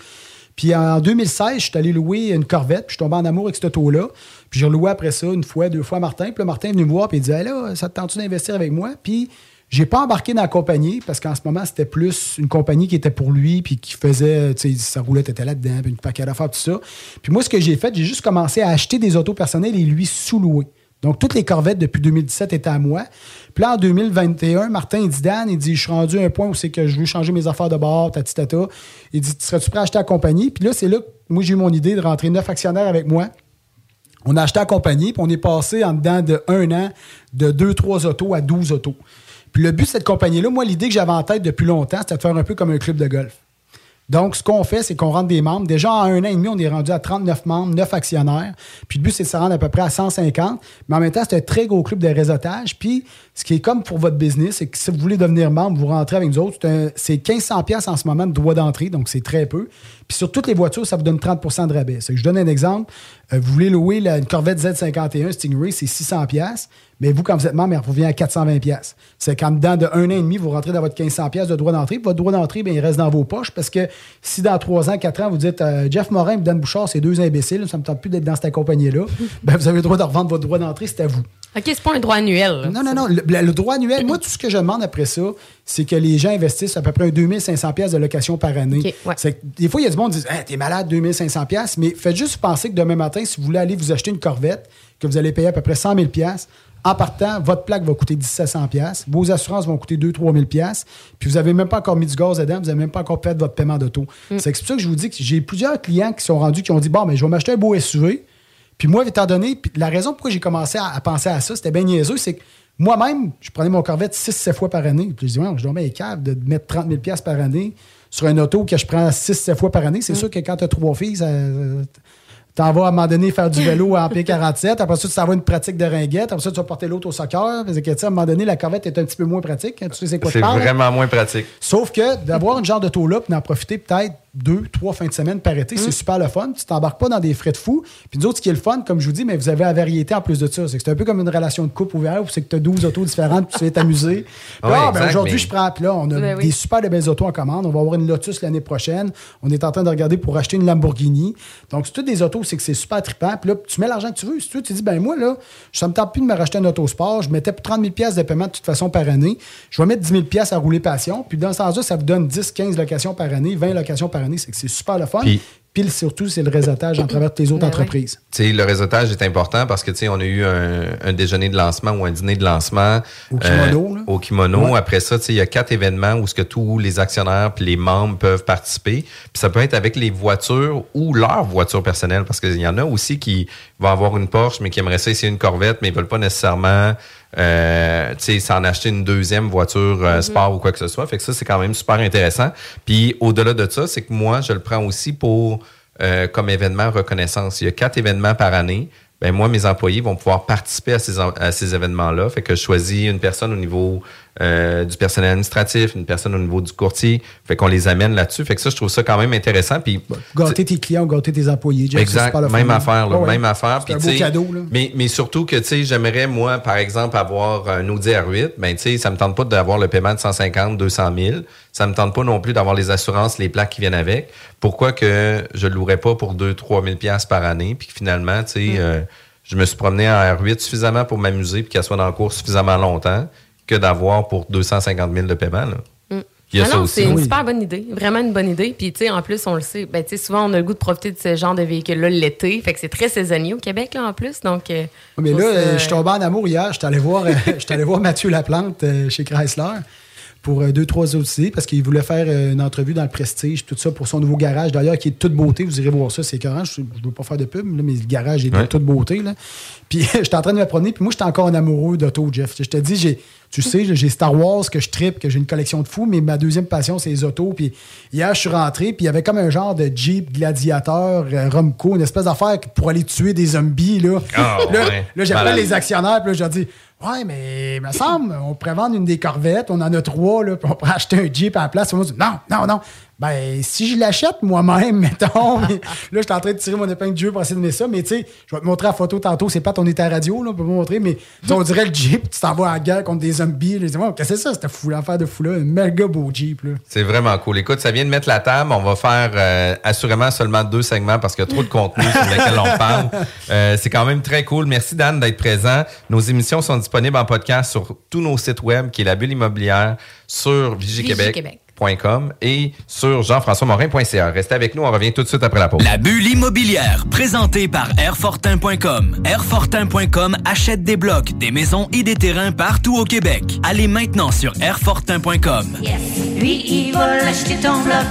Puis en 2016, je suis allé louer une Corvette, puis je suis tombé en amour avec cette auto-là. Puis j'ai reloué après ça une fois, deux fois Martin. Puis là, Martin est venu me voir, puis il dit là, ça te tente d'investir avec moi? Puis j'ai pas embarqué dans la compagnie parce qu'en ce moment, c'était plus une compagnie qui était pour lui, puis qui faisait, tu sais, sa roulette était là-dedans, puis une paquet d'affaires, tout ça. Puis moi, ce que j'ai fait, j'ai juste commencé à acheter des autos personnelles et lui sous-louer. Donc, toutes les Corvettes depuis 2017 étaient à moi. Puis là, en 2021, Martin, il dit Dan, il dit Je suis rendu à un point où c'est que je veux changer mes affaires de bord, tati tata. Il dit Serais-tu prêt à acheter la compagnie? Puis là, c'est là que moi, j'ai eu mon idée de rentrer neuf actionnaires avec moi. On a acheté la compagnie, puis on est passé en dedans de un an de 2-3 autos à 12 autos. Puis le but de cette compagnie-là, moi, l'idée que j'avais en tête depuis longtemps, c'était de faire un peu comme un club de golf. Donc, ce qu'on fait, c'est qu'on rentre des membres. Déjà, en un an et demi, on est rendu à 39 membres, 9 actionnaires. Puis le but, c'est de se rendre à peu près à 150. Mais en même temps, c'est un très gros club de réseautage. Puis, ce qui est comme pour votre business, c'est que si vous voulez devenir membre, vous rentrez avec nous autres. C'est un- C'est 1500 pièces en ce moment de droit d'entrée, donc c'est très peu. Puis sur toutes les voitures, ça vous donne 30% de rabais. Je donne un exemple. Euh, vous voulez louer une Corvette Z51 Stingray, c'est 600 pièces. Mais vous, quand vous êtes membre, il revient à 420 pièces. C'est qu'en dedans de un an et demi, vous rentrez dans votre 1500 pièces de droit d'entrée. Votre droit d'entrée, bien, il reste dans vos poches parce que si dans 3 ans, 4 ans, vous dites euh, Jeff Morin et Dan Bouchard, c'est deux imbéciles, ça me tente plus d'être dans cette compagnie-là, ben, vous avez le droit de revendre votre droit d'entrée, c'est à vous. OK, c'est pas un droit annuel. là. Non, non, non. Le, le droit annuel, moi, tout ce que je demande après ça, c'est que les gens investissent à peu près 2500 pièces de location par année. OK, ouais. Que des fois, il y a du monde qui dit hey, T'es malade, 2500 pièces mais faites juste penser que demain matin, si vous voulez aller vous acheter une Corvette, que vous allez payer à peu près 100 000 pièces en partant, votre plaque va coûter 1700 pièces vos assurances vont coûter 2-3 000 pièces puis vous n'avez même pas encore mis du gaz dedans, vous n'avez même pas encore fait votre paiement d'auto. C'est pour ça que je vous dis que j'ai plusieurs clients qui sont rendus, qui ont dit Bon, mais je vais m'acheter un beau SUV. Puis moi, étant donné, puis la raison pourquoi j'ai commencé à, à penser à ça, c'était bien niaiseux, c'est que moi-même, je prenais mon Corvette 6-7 fois par année. Puis je dis, ouais, je dois mettre cave de mettre 30 000 pièces par année sur un auto que je prends 6-7 fois par année. C'est sûr que quand tu as trois filles, ça, T'en vas à un moment donné faire du vélo en P47. Après ça, tu t'en vas une pratique de ringuette. Après ça, tu vas porter l'autre au soccer. Parce que, à un moment donné, la corvette est un petit peu moins pratique. hein. Tu sais c'est quoi C'est vraiment moins pratique. Sauf que d'avoir une genre d'auto-là, puis d'en profiter peut-être deux, trois fins de semaine par été, c'est super le fun. Tu t'embarques pas dans des frais de fou. Puis nous autres, ce qui est le fun, comme je vous dis, mais vous avez la variété en plus de ça. C'est que c'est un peu comme une relation de couple ouverte où c'est que tu as 12 autos différentes, puis tu vas t'amuser. Ouais, ah, ben, aujourd'hui, mais- je prends. Puis là, on a Ben oui. des super de belles autos en commande. On va avoir une Lotus l'année prochaine. On est en train de regarder pour acheter une Lamborghini. Donc, c'est toutes des autos, c'est que c'est super trippant. Puis là, tu mets l'argent que tu veux. Si tu veux, tu dis, ben moi, là, ça me tente plus de me racheter un autosport. Je mettais 30 000 pièces de paiement de toute façon par année. Je vais mettre 10 000 pièces à rouler passion. Puis dans ce sens-là, ça vous donne 10, 15 locations par année, 20 locations par année. C'est que c'est super le fun. Puis- Puis surtout, c'est le réseautage en travers tes autres Ben entreprises. Tu sais, le réseautage est important parce que tu sais, on a eu un, un déjeuner de lancement ou un dîner de lancement Au kimono, là. au kimono. Ouais. Après ça, tu sais, il y a quatre événements où ce que tous les actionnaires puis les membres peuvent participer. Puis ça peut être avec les voitures ou leur voiture personnelle parce qu'il y en a aussi qui vont avoir une Porsche mais qui aimeraient ça essayer une Corvette mais ils veulent pas nécessairement euh, tu sais, s'en acheter une deuxième voiture euh, sport ou quoi que ce soit. Fait que ça, c'est quand même super intéressant. Puis au-delà de ça, c'est que moi, je le prends aussi pour euh, comme événement reconnaissance. Il y a quatre événements par année. Ben moi, mes employés vont pouvoir participer à ces, à ces événements-là. Fait que je choisis une personne au niveau euh, du personnel administratif, une personne au niveau du courtier. Fait qu'on les amène là-dessus. Fait que ça, je trouve ça quand même intéressant. Puis Gâter tes clients, gâter tes employés. Jeff, Exact, même affaire, là, ouais. même affaire. Puis, un tu beau cadeau. Là. Mais, mais surtout que, tu sais, j'aimerais, moi, par exemple, avoir un Audi R8. Ben, tu sais, ça me tente pas d'avoir le paiement de 150, 200 000. Ça me tente pas non plus d'avoir les assurances, les plaques qui viennent avec. Pourquoi que je le louerais pas pour 2 3 000 piastres par année? Puis que finalement, tu sais, Mm. euh, je me suis promené en R8 suffisamment pour m'amuser puis qu'elle soit dans le cours suffisamment longtemps que d'avoir pour 250 000 de paiement, là. Il y a Ah ça non, aussi. c'est une Oui. super bonne idée, vraiment une bonne idée. Puis, tu sais, en plus, on le sait, ben, tu sais, souvent, on a le goût de profiter de ce genre de véhicule-là l'été. Fait que c'est très saisonnier au Québec, là, en plus. Donc, euh, Mais là, je suis tombé en amour hier. Je suis allé voir, je suis allé voir Mathieu Laplante euh, chez Chrysler pour euh, deux, trois autres idées parce qu'il voulait faire euh, une entrevue dans le Prestige, tout ça, pour son nouveau garage, d'ailleurs, qui est de toute beauté. Vous irez voir ça, c'est écœurant. Je ne veux pas faire de pub, là, mais le garage est de toute beauté. Là. Puis j'étais en train de me promener, puis moi, j'étais encore un amoureux d'auto, Jeff. Je te dis, j'ai, tu sais, j'ai Star Wars que je tripe, que j'ai une collection de fous, mais ma deuxième passion, c'est les autos. Puis hier, je suis rentré, puis il y avait comme un genre de Jeep Gladiator euh, Romco, une espèce d'affaire pour aller tuer des zombies. Là, Ah, là, ouais. là, j'appelle les actionnaires, puis là, je leur dis Ouais, mais il me semble, on pourrait vendre une des corvettes, on en a trois, là, puis on pourrait acheter un Jeep à la place. Moi, je dis, non, non, non. Ben, si je l'achète moi-même, mettons. mais là, je suis en train de tirer mon épingle de jeu pour essayer de mettre ça, mais tu sais, je vais te montrer la photo tantôt. C'est pas ton état radio, là, on peut pas montrer, mais tu sais, on dirait le Jeep, tu t'en vas à la guerre contre des zombies. Là. Qu'est-ce que c'est ça, cette fou, l'affaire de fou-là? Un méga beau Jeep, là. C'est vraiment cool. Écoute, ça vient de mettre la table. On va faire euh, assurément seulement deux segments parce qu'il y a trop de contenu sur lequel on parle. Euh, c'est quand même très cool. Merci Dan d'être présent. Nos émissions sont disponibles en podcast sur tous nos sites web, qui est la bulle immobilière, sur Vigie-Québec. vigiquebec.com et sur jean-françois-morin.ca. Restez avec nous, on revient tout de suite après la pause. La bulle immobilière, présentée par Airfortin.com. Airfortin.com achète des blocs, des maisons et des terrains partout au Québec. Allez maintenant sur Airfortin.com. Yes. Lui, il va l'acheter ton bloc.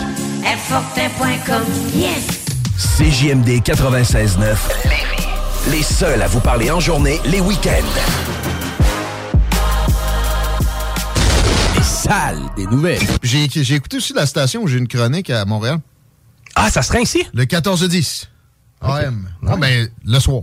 Airfortin.com. Yes. CJMD 96.9. Les seuls à vous parler en journée, les week-ends. Des nouvelles. J'ai j'ai écouté aussi la station où j'ai une chronique à Montréal. Ah, ça serait ainsi? Le 14-10. AM. Non, mais le soir.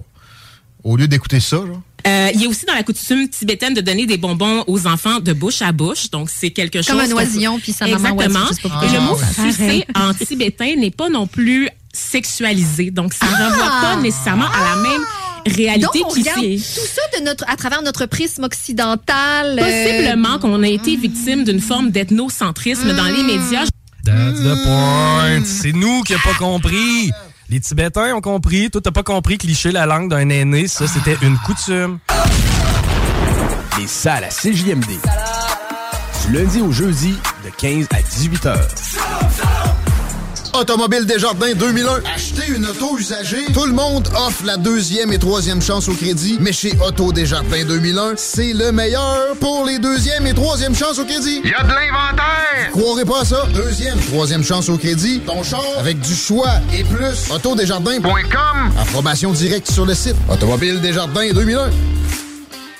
Au lieu d'écouter ça, genre. Euh, il y a aussi dans la coutume tibétaine de donner des bonbons aux enfants de bouche à bouche. Donc, c'est quelque chose. Comme un oisillon, puis sa maman Exactement. pas Et le mot Ah, ouais. sucer en tibétain n'est pas non plus sexualisé. Donc, ça ne Ah! renvoie pas nécessairement à la même Donc, réalité on qui regarde tout ça de notre, à travers notre prisme occidental. euh, Possiblement qu'on a été victime d'une forme d'ethnocentrisme dans les médias. That's the point. C'est nous qui n'avons pas compris. Les Tibétains ont compris. Toi, t'as pas compris que licher la langue d'un aîné, ça, c'était une coutume. Les salles à CJMD. Du lundi au jeudi, de 15 à 18 heures. Automobile Desjardins 2001. Acheter une auto usagée. Tout le monde offre la deuxième et troisième chance au crédit. Mais chez Auto Desjardins 2001, c'est le meilleur pour les deuxième et troisième chances au crédit. Il y a de l'inventaire! Croirez pas à ça? Deuxième, troisième chance au crédit. Ton char avec du choix et plus. Autodesjardins.com. Information directe sur le site. Automobile Desjardins 2001.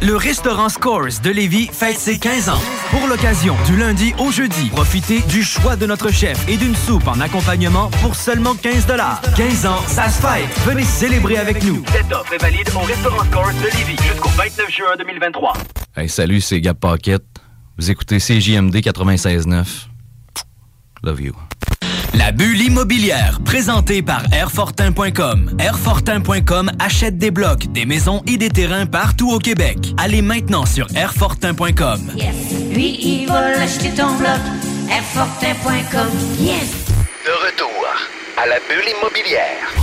Le restaurant Scores de Lévis fête ses 15 ans. Pour l'occasion, du lundi au jeudi, profitez du choix de notre chef et d'une soupe en accompagnement pour seulement 15 15 ans, ça se fête. Venez célébrer avec nous. Cette offre est valide au restaurant Scores de Lévis jusqu'au 29 juin 2023. Hey, salut, c'est Gab Paquette. Vous écoutez CJMD 96.9. Love you. La bulle immobilière, présentée par Airfortin.com. Airfortin.com achète des blocs, des maisons et des terrains partout au Québec. Allez maintenant sur Airfortin.com. Yes. Lui, il va l'acheter ton bloc. Airfortin.com. Yes. De retour à la bulle immobilière.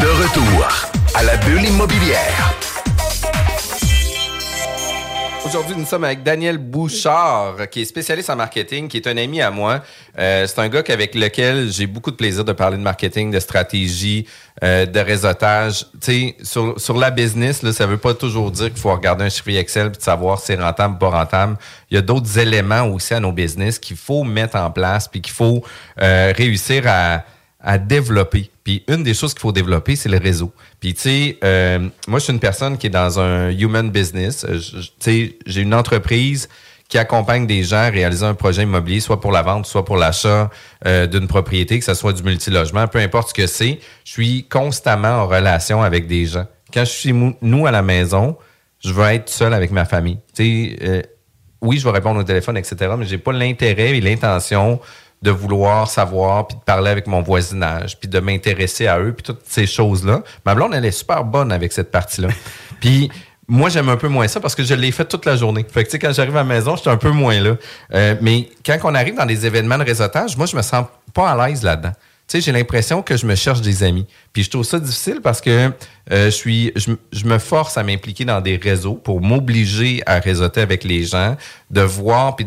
De retour à la bulle immobilière. Aujourd'hui, nous sommes avec Daniel Bouchard, qui est spécialiste en marketing, qui est un ami à moi. Euh, c'est un gars avec lequel j'ai beaucoup de plaisir de parler de marketing, de stratégie, euh, de réseautage. Tu sais, sur, sur la business, là, ça veut pas toujours dire qu'il faut regarder un chiffre Excel et savoir si c'est rentable ou pas rentable. Il y a d'autres éléments aussi à nos business qu'il faut mettre en place puis qu'il faut euh, réussir à à développer. Puis une des choses qu'il faut développer, c'est le réseau. Puis tu sais, euh, moi je suis une personne qui est dans un human business. Euh, Tu sais, j'ai une entreprise qui accompagne des gens à réaliser un projet immobilier, soit pour la vente, soit pour l'achat euh, d'une propriété, que ce soit du multilogement, peu importe ce que c'est. Je suis constamment en relation avec des gens. Quand je suis nous à la maison, je veux être seul avec ma famille. Tu sais, euh, oui, je vais répondre au téléphone, etc., mais j'ai pas l'intérêt et l'intention de vouloir savoir, puis de parler avec mon voisinage, puis de m'intéresser à eux, puis toutes ces choses-là. Ma blonde, elle est super bonne avec cette partie-là. puis moi, j'aime un peu moins ça parce que je l'ai fait toute la journée. Fait que, tu sais, quand j'arrive à la maison, je suis un peu moins là. Euh, mais quand on arrive dans des événements de réseautage, moi, je me sens pas à l'aise là-dedans. Tu sais, j'ai l'impression que je me cherche des amis. Puis je trouve ça difficile parce que euh, je suis, je, je me force à m'impliquer dans des réseaux pour m'obliger à réseauter avec les gens, de voir puis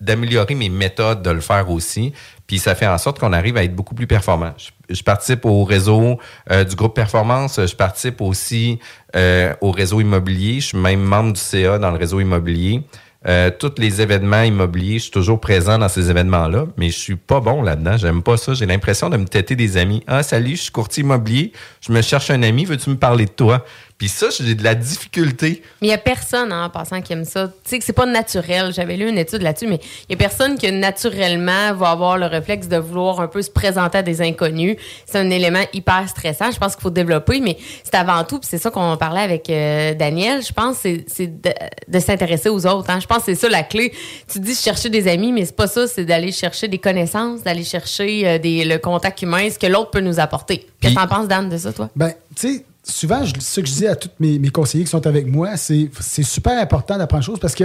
D'améliorer mes méthodes de le faire aussi. Puis ça fait en sorte qu'on arrive à être beaucoup plus performant. Je, je participe au réseau euh, du groupe Performance. Je participe aussi euh, au réseau immobilier. Je suis même membre du CA dans le réseau immobilier. Euh, tous les événements immobiliers, je suis toujours présent dans ces événements-là, mais je suis pas bon là-dedans. J'aime pas ça. J'ai l'impression de me têter des amis. Ah, salut, je suis courtier immobilier. Je me cherche un ami. Veux-tu me parler de toi? Puis ça, j'ai de la difficulté Mais il n'y a personne hein, en passant qui aime ça. Tu sais que c'est pas naturel. J'avais lu une étude là-dessus, mais il y a personne qui naturellement va avoir le réflexe de vouloir un peu se présenter à des inconnus. C'est un élément hyper stressant. Je pense qu'il faut développer, mais c'est avant tout, puis c'est ça qu'on parlait avec euh, Daniel, je pense, c'est c'est de, de s'intéresser aux autres. hein. Je pense que c'est ça la clé. Tu dis chercher des amis, mais c'est pas ça, c'est d'aller chercher des connaissances, d'aller chercher euh, des, le contact humain, ce que l'autre peut nous apporter. Qu'est-ce que t'en penses, Dan, de ça, toi? Ben, tu sais, souvent, ce que je dis à tous mes, mes conseillers qui sont avec moi, c'est c'est super important d'apprendre choses parce que,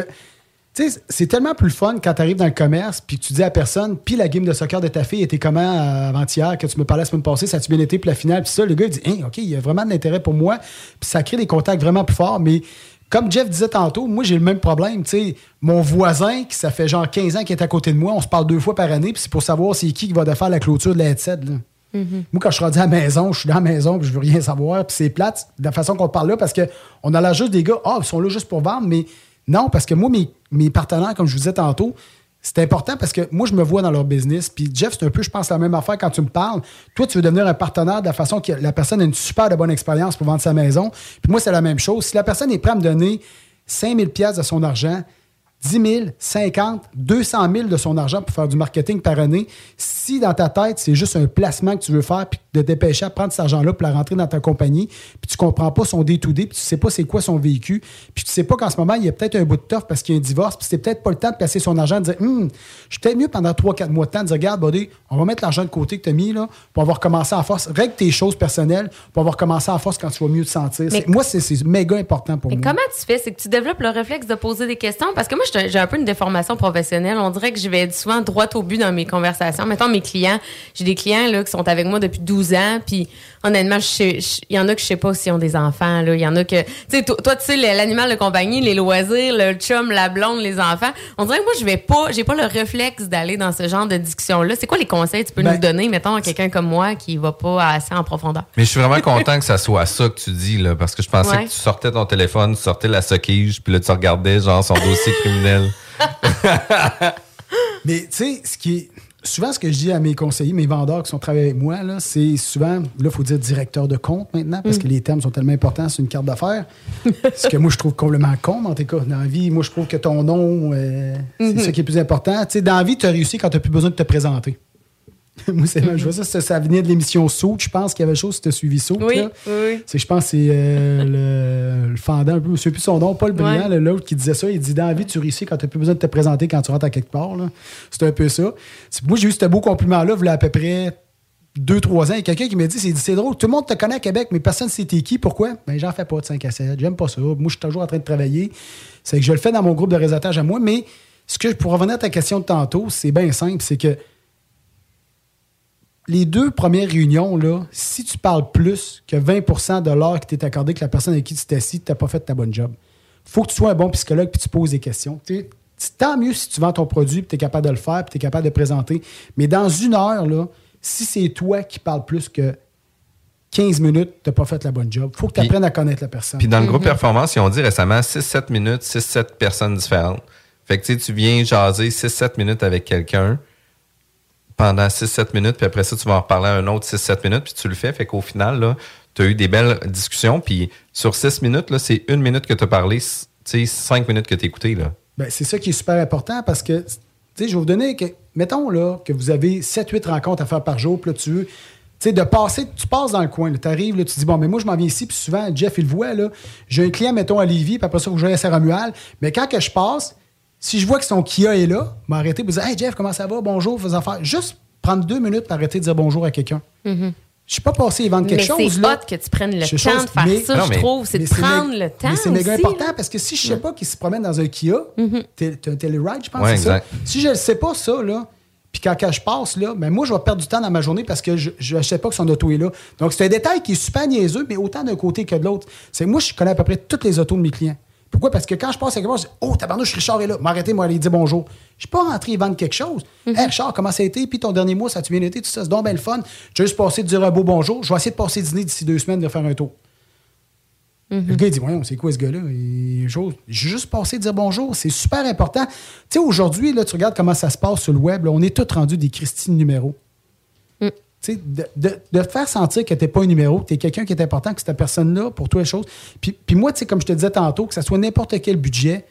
c'est tellement plus fun quand tu arrives dans le commerce puis tu dis à personne, puis la game de soccer de ta fille était comment euh, avant-hier, que tu me parlais la semaine passée, ça a-tu bien été pour la finale, puis ça, le gars, il dit, Hein, OK, il y a vraiment de l'intérêt pour moi, puis ça crée des contacts vraiment plus forts, mais. Comme Jeff disait tantôt, moi j'ai le même problème. tu. Mon voisin, qui ça fait genre 15 ans qu'il est à côté de moi, on se parle deux fois par année, puis c'est pour savoir c'est qui qui va faire la clôture de la headset. Moi, quand je suis rendu à la maison, je suis dans la maison, puis je veux rien savoir, puis c'est plate de la façon qu'on parle là, parce qu'on a l'air juste des gars, ah, ils sont là juste pour vendre, mais non, parce que moi, mes, mes partenaires, comme je vous disais tantôt, c'est important parce que moi, je me vois dans leur business. Puis Jeff, c'est un peu, je pense, la même affaire quand tu me parles. Toi, tu veux devenir un partenaire de la façon que la personne a une super de bonne expérience pour vendre sa maison. Puis moi, c'est la même chose. Si la personne est prête à me donner 5000 pièces de son argent, 10 000, 50, 200 000 de son argent pour faire du marketing par année. Si dans ta tête, c'est juste un placement que tu veux faire, puis de dépêcher à prendre cet argent-là pour la rentrer dans ta compagnie, puis tu comprends pas son day-to-day, puis tu sais pas c'est quoi son véhicule, puis tu sais pas qu'en ce moment, il y a peut-être un bout de toffe parce qu'il y a un divorce, puis c'est peut-être pas le temps de placer son argent, de dire, Hum, je suis peut-être mieux pendant 3-4 mois de temps de dire, regarde, buddy, on va mettre l'argent de côté que tu as mis, là, pour avoir commencé à force. Règle tes choses personnelles pour avoir commencé à force quand tu vas mieux te sentir. Moi, c'est c'est méga important pour Mais moi. comment tu fais? C'est que tu développes le réflexe de poser des questions? Parce que moi, j'ai j'ai un peu une déformation professionnelle. On dirait que je vais souvent droit au but dans mes conversations. Mettons, mes clients, j'ai des clients là, qui sont avec moi depuis 12 ans, puis honnêtement, il y en a que je sais pas s'ils ont des enfants. là. Il y en a que... Tu sais, toi, tu sais, l'animal de compagnie, les loisirs, le chum, la blonde, les enfants. On dirait que moi, je vais pas... J'ai pas le réflexe d'aller dans ce genre de discussion-là. C'est quoi les conseils que tu peux Ben- nous donner, mettons, à quelqu'un comme moi qui va pas assez en profondeur? Mais je suis vraiment content que ça soit ça que tu dis, là, parce que je pensais Ouais. que tu sortais ton téléphone, tu sortais la soquige, puis là, tu regardais, genre, son dossier criminel. Mais tu sais, ce qui est. Souvent, ce que je dis à mes conseillers, mes vendeurs qui sont travaillés avec moi, là, c'est souvent, là, il faut dire directeur de compte maintenant, parce Mm. que les termes sont tellement importants sur une carte d'affaires. ce que moi, je trouve complètement con, mais en tout cas, dans la vie, moi, je trouve que ton nom, euh, c'est Mhm. ça qui est plus important. Tu sais, dans la vie, tu as réussi quand tu n'as plus besoin de te présenter. moi, c'est je vois ça, ça, ça venait de l'émission Saut, je pense qu'il y avait chose si tu as suivi Saut. Oui, là. oui. C'est, je pense, que c'est euh, le, le fendant, un peu, je ne sais plus son nom, Paul Briand, Ouais. là, l'autre qui disait ça. Il dit Dans la vie, tu réussis quand tu n'as plus besoin de te présenter quand tu rentres à quelque part. là. C'est un peu ça. Moi, j'ai eu ce beau compliment-là, il y a à peu près deux, trois ans. Il y a quelqu'un qui m'a dit c'est, c'est drôle, tout le monde te connaît à Québec, mais personne ne sait t'es qui. Pourquoi? Ben, j'en fais pas de 5 à 7. J'aime pas ça. Moi, je suis toujours en train de travailler. C'est que je le fais dans mon groupe de réseautage à moi, mais ce que, pour revenir à ta question de tantôt, c'est bien simple c'est que les deux premières réunions, là, si tu parles plus que 20% de l'heure qui t'est accordé que la personne avec qui tu t'es assis, tu n'as pas fait ta bonne job. faut que tu sois un bon psychologue puis tu poses des questions. T'sais, tant mieux si tu vends ton produit puis tu es capable de le faire puis tu es capable de le présenter. Mais dans une heure, là, si c'est toi qui parles plus que 15 minutes, tu n'as pas fait la bonne job. faut que tu apprennes à connaître la personne. Puis dans le groupe Mhm. performance, ils ont dit récemment 6-7 minutes, 6-7 personnes différentes. Fait que tu viens jaser 6-7 minutes avec quelqu'un pendant 6-7 minutes, puis après ça, tu vas en reparler un autre 6-7 minutes, puis tu le fais. Fait qu'au final, tu as eu des belles discussions, puis sur 6 minutes, c'est une minute que tu as parlé, tu sais, 5 minutes que tu as écouté. Là. Ben, c'est ça qui est super important parce que, je vais vous donner, que, mettons là, que vous avez 7-8 rencontres à faire par jour, puis là, tu veux, tu sais, de passer, tu passes dans le coin, tu arrives, tu dis, bon, mais moi, je m'en viens ici, puis souvent, Jeff, il le voit, là, j'ai un client, mettons, à Lévis, puis après ça, faut que j'aille à Saint-Romuald, mais quand que je passe, si je vois que son Kia est là, m'arrêter pour dire, hey, Jeff, comment ça va, bonjour, fais affaires. Juste prendre deux minutes pour arrêter de dire bonjour à quelqu'un. Mhm. Je suis pas passé et vendre quelque Mais chose. c'est hot que tu prennes le temps chose, de faire mais- ça, je trouve. C'est de mais prendre le temps Mais c'est méga important là. parce que si je sais pas qu'il se promène dans un Kia, t'es- t'as un Telluride, je pense, Ouais, ça? Si je ne sais pas ça, là, puis quand, quand je passe, là, ben moi, je vais perdre du temps dans ma journée parce que je ne sais pas que son auto est là. Donc, c'est un détail qui est super niaiseux, mais autant d'un côté que de l'autre. C'est moi, je connais à peu près toutes les autos de mes clients. Pourquoi? Parce que quand je passe à quelque part, je dis Oh, tabarnouche, Richard est là. M'arrêter, moi, aller dire bonjour. Je suis pas rentré et vendre quelque chose. Hey, Richard, comment ça a été? Puis ton dernier mois, ça a-tu bien été? Tout ça, c'est donc bien le fun. J'ai juste passé de dire un beau bonjour. Je vais essayer de passer dîner d'ici deux semaines, de faire un tour. Le gars, il dit, voyons, c'est quoi ce gars-là? J'ai juste passé de dire bonjour. C'est super important. Tu sais, aujourd'hui, là, tu regardes comment ça se passe sur le web. là, on est tous rendus des Christine numéros. Sais, de, de- de te faire sentir que tu n'es pas un numéro, que tu es quelqu'un qui est important, que c'est ta personne-là pour toi les choses. Puis, puis moi, tu sais, comme je te disais tantôt, que ce soit n'importe quel budget,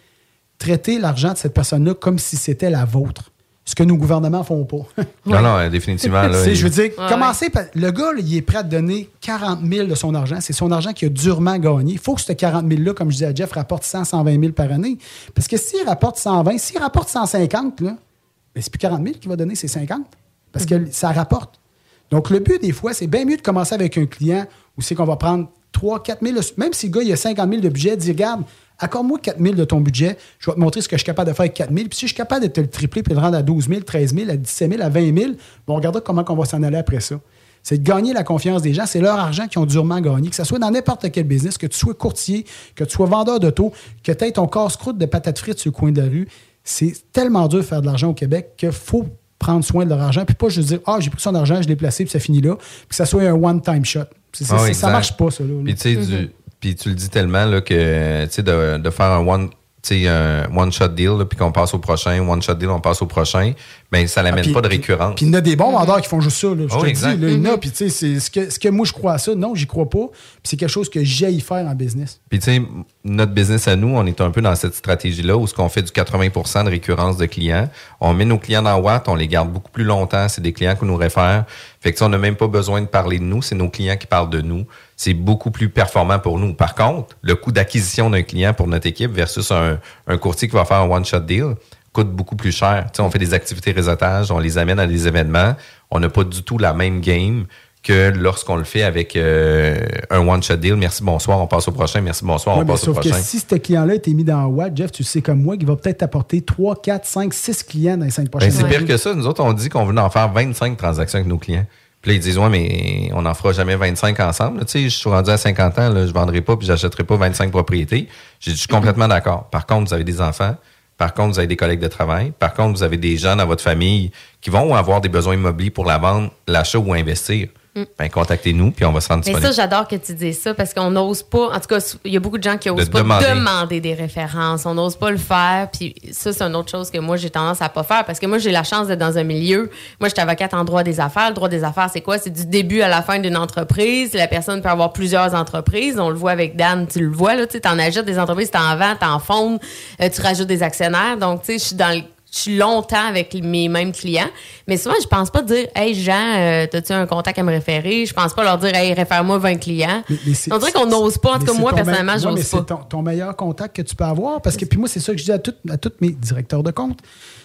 traiter l'argent de cette personne-là comme si c'était la vôtre. Ce que nos gouvernements font pas. Non, non, euh, définitivement. Là, il- je veux dire, Ouais, commencer par. Le gars, là, il est prêt à te donner 40 000 de son argent. C'est son argent qu'il a durement gagné. Il faut que ce 40 000-là, comme je disais à Jeff, rapporte 100, 120 000 par année. Parce que s'il rapporte 120, s'il rapporte 150, là, ben, c'est plus 40 000 qu'il va donner, c'est 50. Parce que ça rapporte. Donc, le but, des fois, c'est bien mieux de commencer avec un client où c'est qu'on va prendre 3, 4 000. Même si le gars, il a 50 000 de budget, dis, regarde, accorde-moi 4 000 de ton budget, je vais te montrer ce que je suis capable de faire avec 4 000. Puis si je suis capable de te le tripler puis de le rendre à 12 000, 13 000, à 17 000, à 20 000, bon, on regardera comment on va s'en aller après ça. C'est de gagner la confiance des gens. C'est leur argent qu'ils ont durement gagné. Que ce soit dans n'importe quel business, que tu sois courtier, que tu sois vendeur d'auto, que tu aies ton casse-croûte de patates frites sur le coin de la rue. C'est tellement dur de faire de l'argent au Québec qu'il faut prendre soin de leur argent. Puis pas juste dire, ah, j'ai pris son argent, je l'ai placé, puis ça finit là. Puis que ça soit un one-time shot. C'est- c'est- Ah ça marche pas, ça. Là, Puis, tu sais, du- puis tu le dis tellement là, que tu sais, de, de faire un one. Un one-shot deal, puis qu'on passe au prochain, one-shot deal, on passe au prochain, ben ça l'amène Ah, puis- pas de récurrence. Puis il y en a des bons vendeurs qui font juste ça. Là, je Oh, te exact. dis, là, il y en Mm-hmm. a, puis tu sais, c'est ce que, ce que moi je crois à ça. Non, j'y crois pas. Puis c'est quelque chose que j'ai y faire en business. Puis, tu sais, notre business à nous, on est un peu dans cette stratégie-là où ce qu'on fait du 80% de récurrence de clients. On met nos clients dans Watt, on les garde beaucoup plus longtemps. C'est des clients qu'on nous réfère. Fait que, on n'a même pas besoin de parler de nous. C'est nos clients qui parlent de nous. C'est beaucoup plus performant pour nous. Par contre, le coût d'acquisition d'un client pour notre équipe versus un, un courtier qui va faire un one-shot deal coûte beaucoup plus cher. On fait des activités réseautage, on les amène à des événements. On n'a pas du tout la même game que lorsqu'on le fait avec euh, un one-shot deal. Merci, bonsoir, on passe au prochain. Merci, bonsoir, Ouais, on passe au sauf que prochain. si ce client-là était mis dans Watt, Jeff, tu sais comme moi, qu'il va peut-être apporter 3, 4, 5, 6 clients dans les 5 Ben, prochaines c'est années. pire que ça. Nous autres, on dit qu'on veut en faire 25 transactions avec nos clients. Là, ils disent, mais on n'en fera jamais 25 ensemble. Tu sais, je suis rendu à 50 ans, là, je ne vendrai pas puis j'achèterai pas 25 propriétés. Je suis complètement d'accord. Par contre, vous avez des enfants. Par contre, vous avez des collègues de travail. Par contre, vous avez des gens dans votre famille qui vont avoir des besoins immobiliers pour la vente, l'achat ou investir. Mm. Ben, contactez-nous, puis on va se rendre Mais ça, disponible. j'adore que tu dises ça parce qu'on n'ose pas. En tout cas, il y a beaucoup de gens qui De n'osent pas demander. demander. des références. On n'ose pas le faire. Puis ça, c'est une autre chose que moi, j'ai tendance à pas faire parce que moi, j'ai la chance d'être dans un milieu. Moi, je suis avocate en droit des affaires. Le droit des affaires, c'est quoi? C'est du début à la fin d'une entreprise. La personne peut avoir plusieurs entreprises. On le voit avec Dan, tu le vois, là. Tu en achètes des entreprises, tu en vends, tu en fondes, euh, tu rajoutes des actionnaires. Donc, tu sais, je suis dans le je suis longtemps avec mes mêmes clients, mais souvent, je pense pas dire Hey Jean, euh, as-tu un contact à me référer? Je pense pas leur dire Hey, réfère-moi 20 clients. c'est- On dirait qu'on n'ose pas. En tout Mais cas, moi, personnellement, mais j'ose pas. C'est ton, ton meilleur contact que tu peux avoir. Parce que, puis moi, c'est ça que je dis à, tous mes directeurs de compte.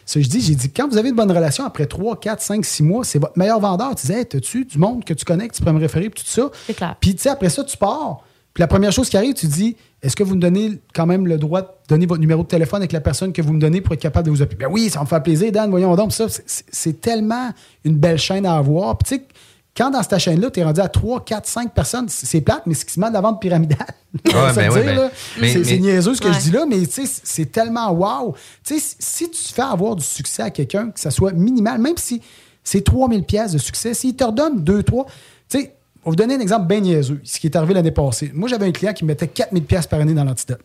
Ça, je dis, j'ai dit, quand vous avez une bonne relation, après 3, 4, 5, 6 mois, c'est votre meilleur vendeur. Tu disais, hey, t'as-tu du monde que tu connais, que tu pourrais me référer, puis tout ça? C'est clair. Puis, tu sais, après ça, tu pars. Puis la première chose qui arrive, tu dis, est-ce que vous me donnez quand même le droit de donner votre numéro de téléphone avec la personne que vous me donnez pour être capable de vous appeler? Ben oui, ça va me faire plaisir, Dan, voyons donc. Ça, c'est- tellement une belle chaîne à avoir. Puis, tu sais, quand dans cette chaîne-là, tu es rendu à 3, 4, 5 personnes, c'est plate, mais c'est quasiment de la vente pyramidale. Se ben oui, ben- C'est niaiseux ce que Ouais. je dis là, mais tu sais, c'est tellement wow. Tu sais, si tu fais avoir du succès à quelqu'un, que ça soit minimal, même si c'est 3000 pièces de succès, s'il te redonne 2, 3, tu sais, on va vous donner un exemple bien niaiseux, ce qui est arrivé l'année passée. Moi, j'avais un client qui me mettait 4000 pièces par année dans l'antidote.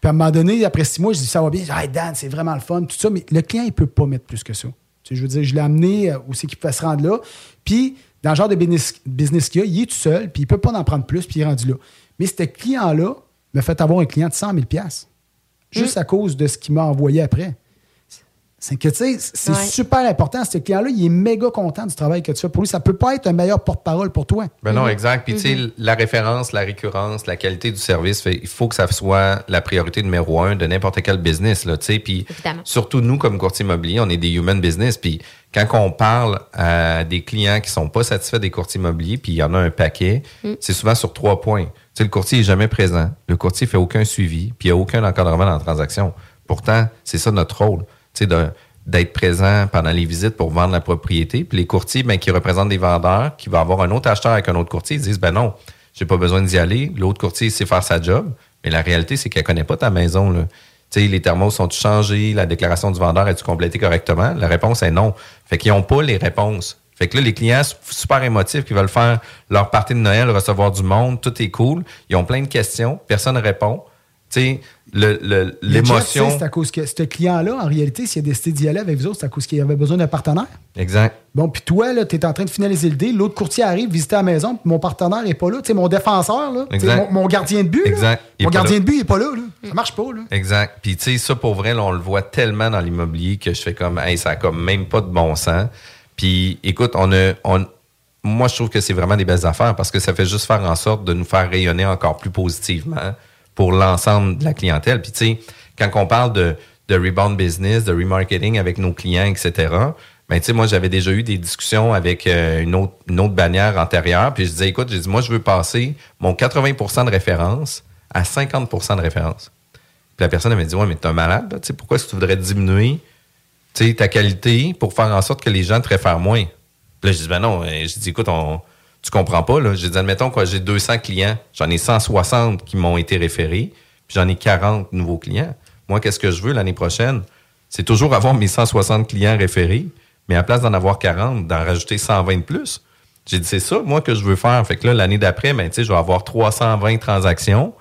Puis à un moment donné, après six mois, je dis ça va bien. Je dis, Hey, Dan, c'est vraiment le fun, tout ça. Mais le client, il peut pas mettre plus que ça. Tu sais, je veux dire, je l'ai amené euh, où c'est qu'il peut se rendre là. Puis, dans le genre de business, business qu'il a, il est tout seul, puis il peut pas en prendre plus, puis il est rendu là. Mais ce client-là m'a fait avoir un client de 100 000 juste à cause de ce qu'il m'a envoyé après. C'est que, tu sais, c'est Ouais. super important. Ce client-là, il est méga content du travail que tu fais pour lui. Ça peut pas être un meilleur porte-parole pour toi. Ben non, exact. Puis, tu sais, Mhm. la référence, la récurrence, la qualité du service, fait- il faut que ça soit la priorité numéro un de n'importe quel business, là, tu sais. Puis, surtout nous, comme courtier immobilier, on est des human business. Puis, quand on parle à des clients qui sont pas satisfaits des courtiers immobiliers, puis il y en a un paquet, Mm. c'est souvent sur trois points. Tu sais, le courtier est jamais présent. Le courtier fait aucun suivi, puis il n'y a aucun encadrement dans la transaction. Pourtant, c'est ça notre rôle. D'être présent pendant les visites pour vendre la propriété. Puis les courtiers, ben, qui représentent des vendeurs, qui vont avoir un autre acheteur avec un autre courtier, ils disent, ben non, j'ai pas besoin d'y aller. L'autre courtier sait faire sa job. Mais la réalité, c'est qu'elle connaît pas ta maison, là. Les thermos sont changés? La déclaration du vendeur est-tu complétée correctement? La réponse est non. Fait qu'ils n'ont pas les réponses. Fait que là, les clients super émotifs qui veulent faire leur partie de Noël, recevoir du monde, tout est cool. Ils ont plein de questions, personne ne répond. Tu l'émotion. C'est à cause que ce client-là, en réalité, s'il a décidé d'y aller avec vous autres, c'est à cause qu'il avait besoin d'un partenaire. Exact. Bon, puis toi, là, tu es en train de finaliser le deal. L'autre courtier arrive visiter la maison, puis mon partenaire n'est pas là. Tu sais, mon défenseur, là, mon, mon gardien de but. Exact. Mon gardien là. de but, il n'est pas là, là. Ça marche pas. Là. Exact. Puis, tu sais, ça, pour vrai, là, on le voit tellement dans l'immobilier que je fais comme, hey, ça a comme même pas de bon sens. Puis, écoute, on a, on, moi, je trouve que c'est vraiment des belles affaires parce que ça fait juste faire en sorte de nous faire rayonner encore plus positivement pour l'ensemble de la clientèle. Puis, tu sais, quand on parle de, de rebound business, de remarketing avec nos clients, etc., ben, tu sais, moi, j'avais déjà eu des discussions avec euh, une, autre, une autre bannière antérieure. Puis, je disais, écoute, j'ai dit, moi, je veux passer mon 80% de référence à 50% de référence. Puis la personne elle m'a dit Ouais, mais t'es un malade, tu sais, pourquoi est-ce que tu voudrais diminuer ta qualité pour faire en sorte que les gens te réfèrent moins? Puis là, je dis Ben non, Euh, je dis écoute, on, tu comprends pas, là. J'ai dit, admettons, quoi, j'ai 200 clients, j'en ai 160 qui m'ont été référés, puis j'en ai 40 nouveaux clients. Moi, qu'est-ce que je veux l'année prochaine? C'est toujours avoir mes 160 clients référés, mais à place d'en avoir 40, d'en rajouter 120 de plus. J'ai dit, c'est ça, moi, que je veux faire. Fait que là, l'année d'après, ben, tu sais, je vais avoir 320 transactions.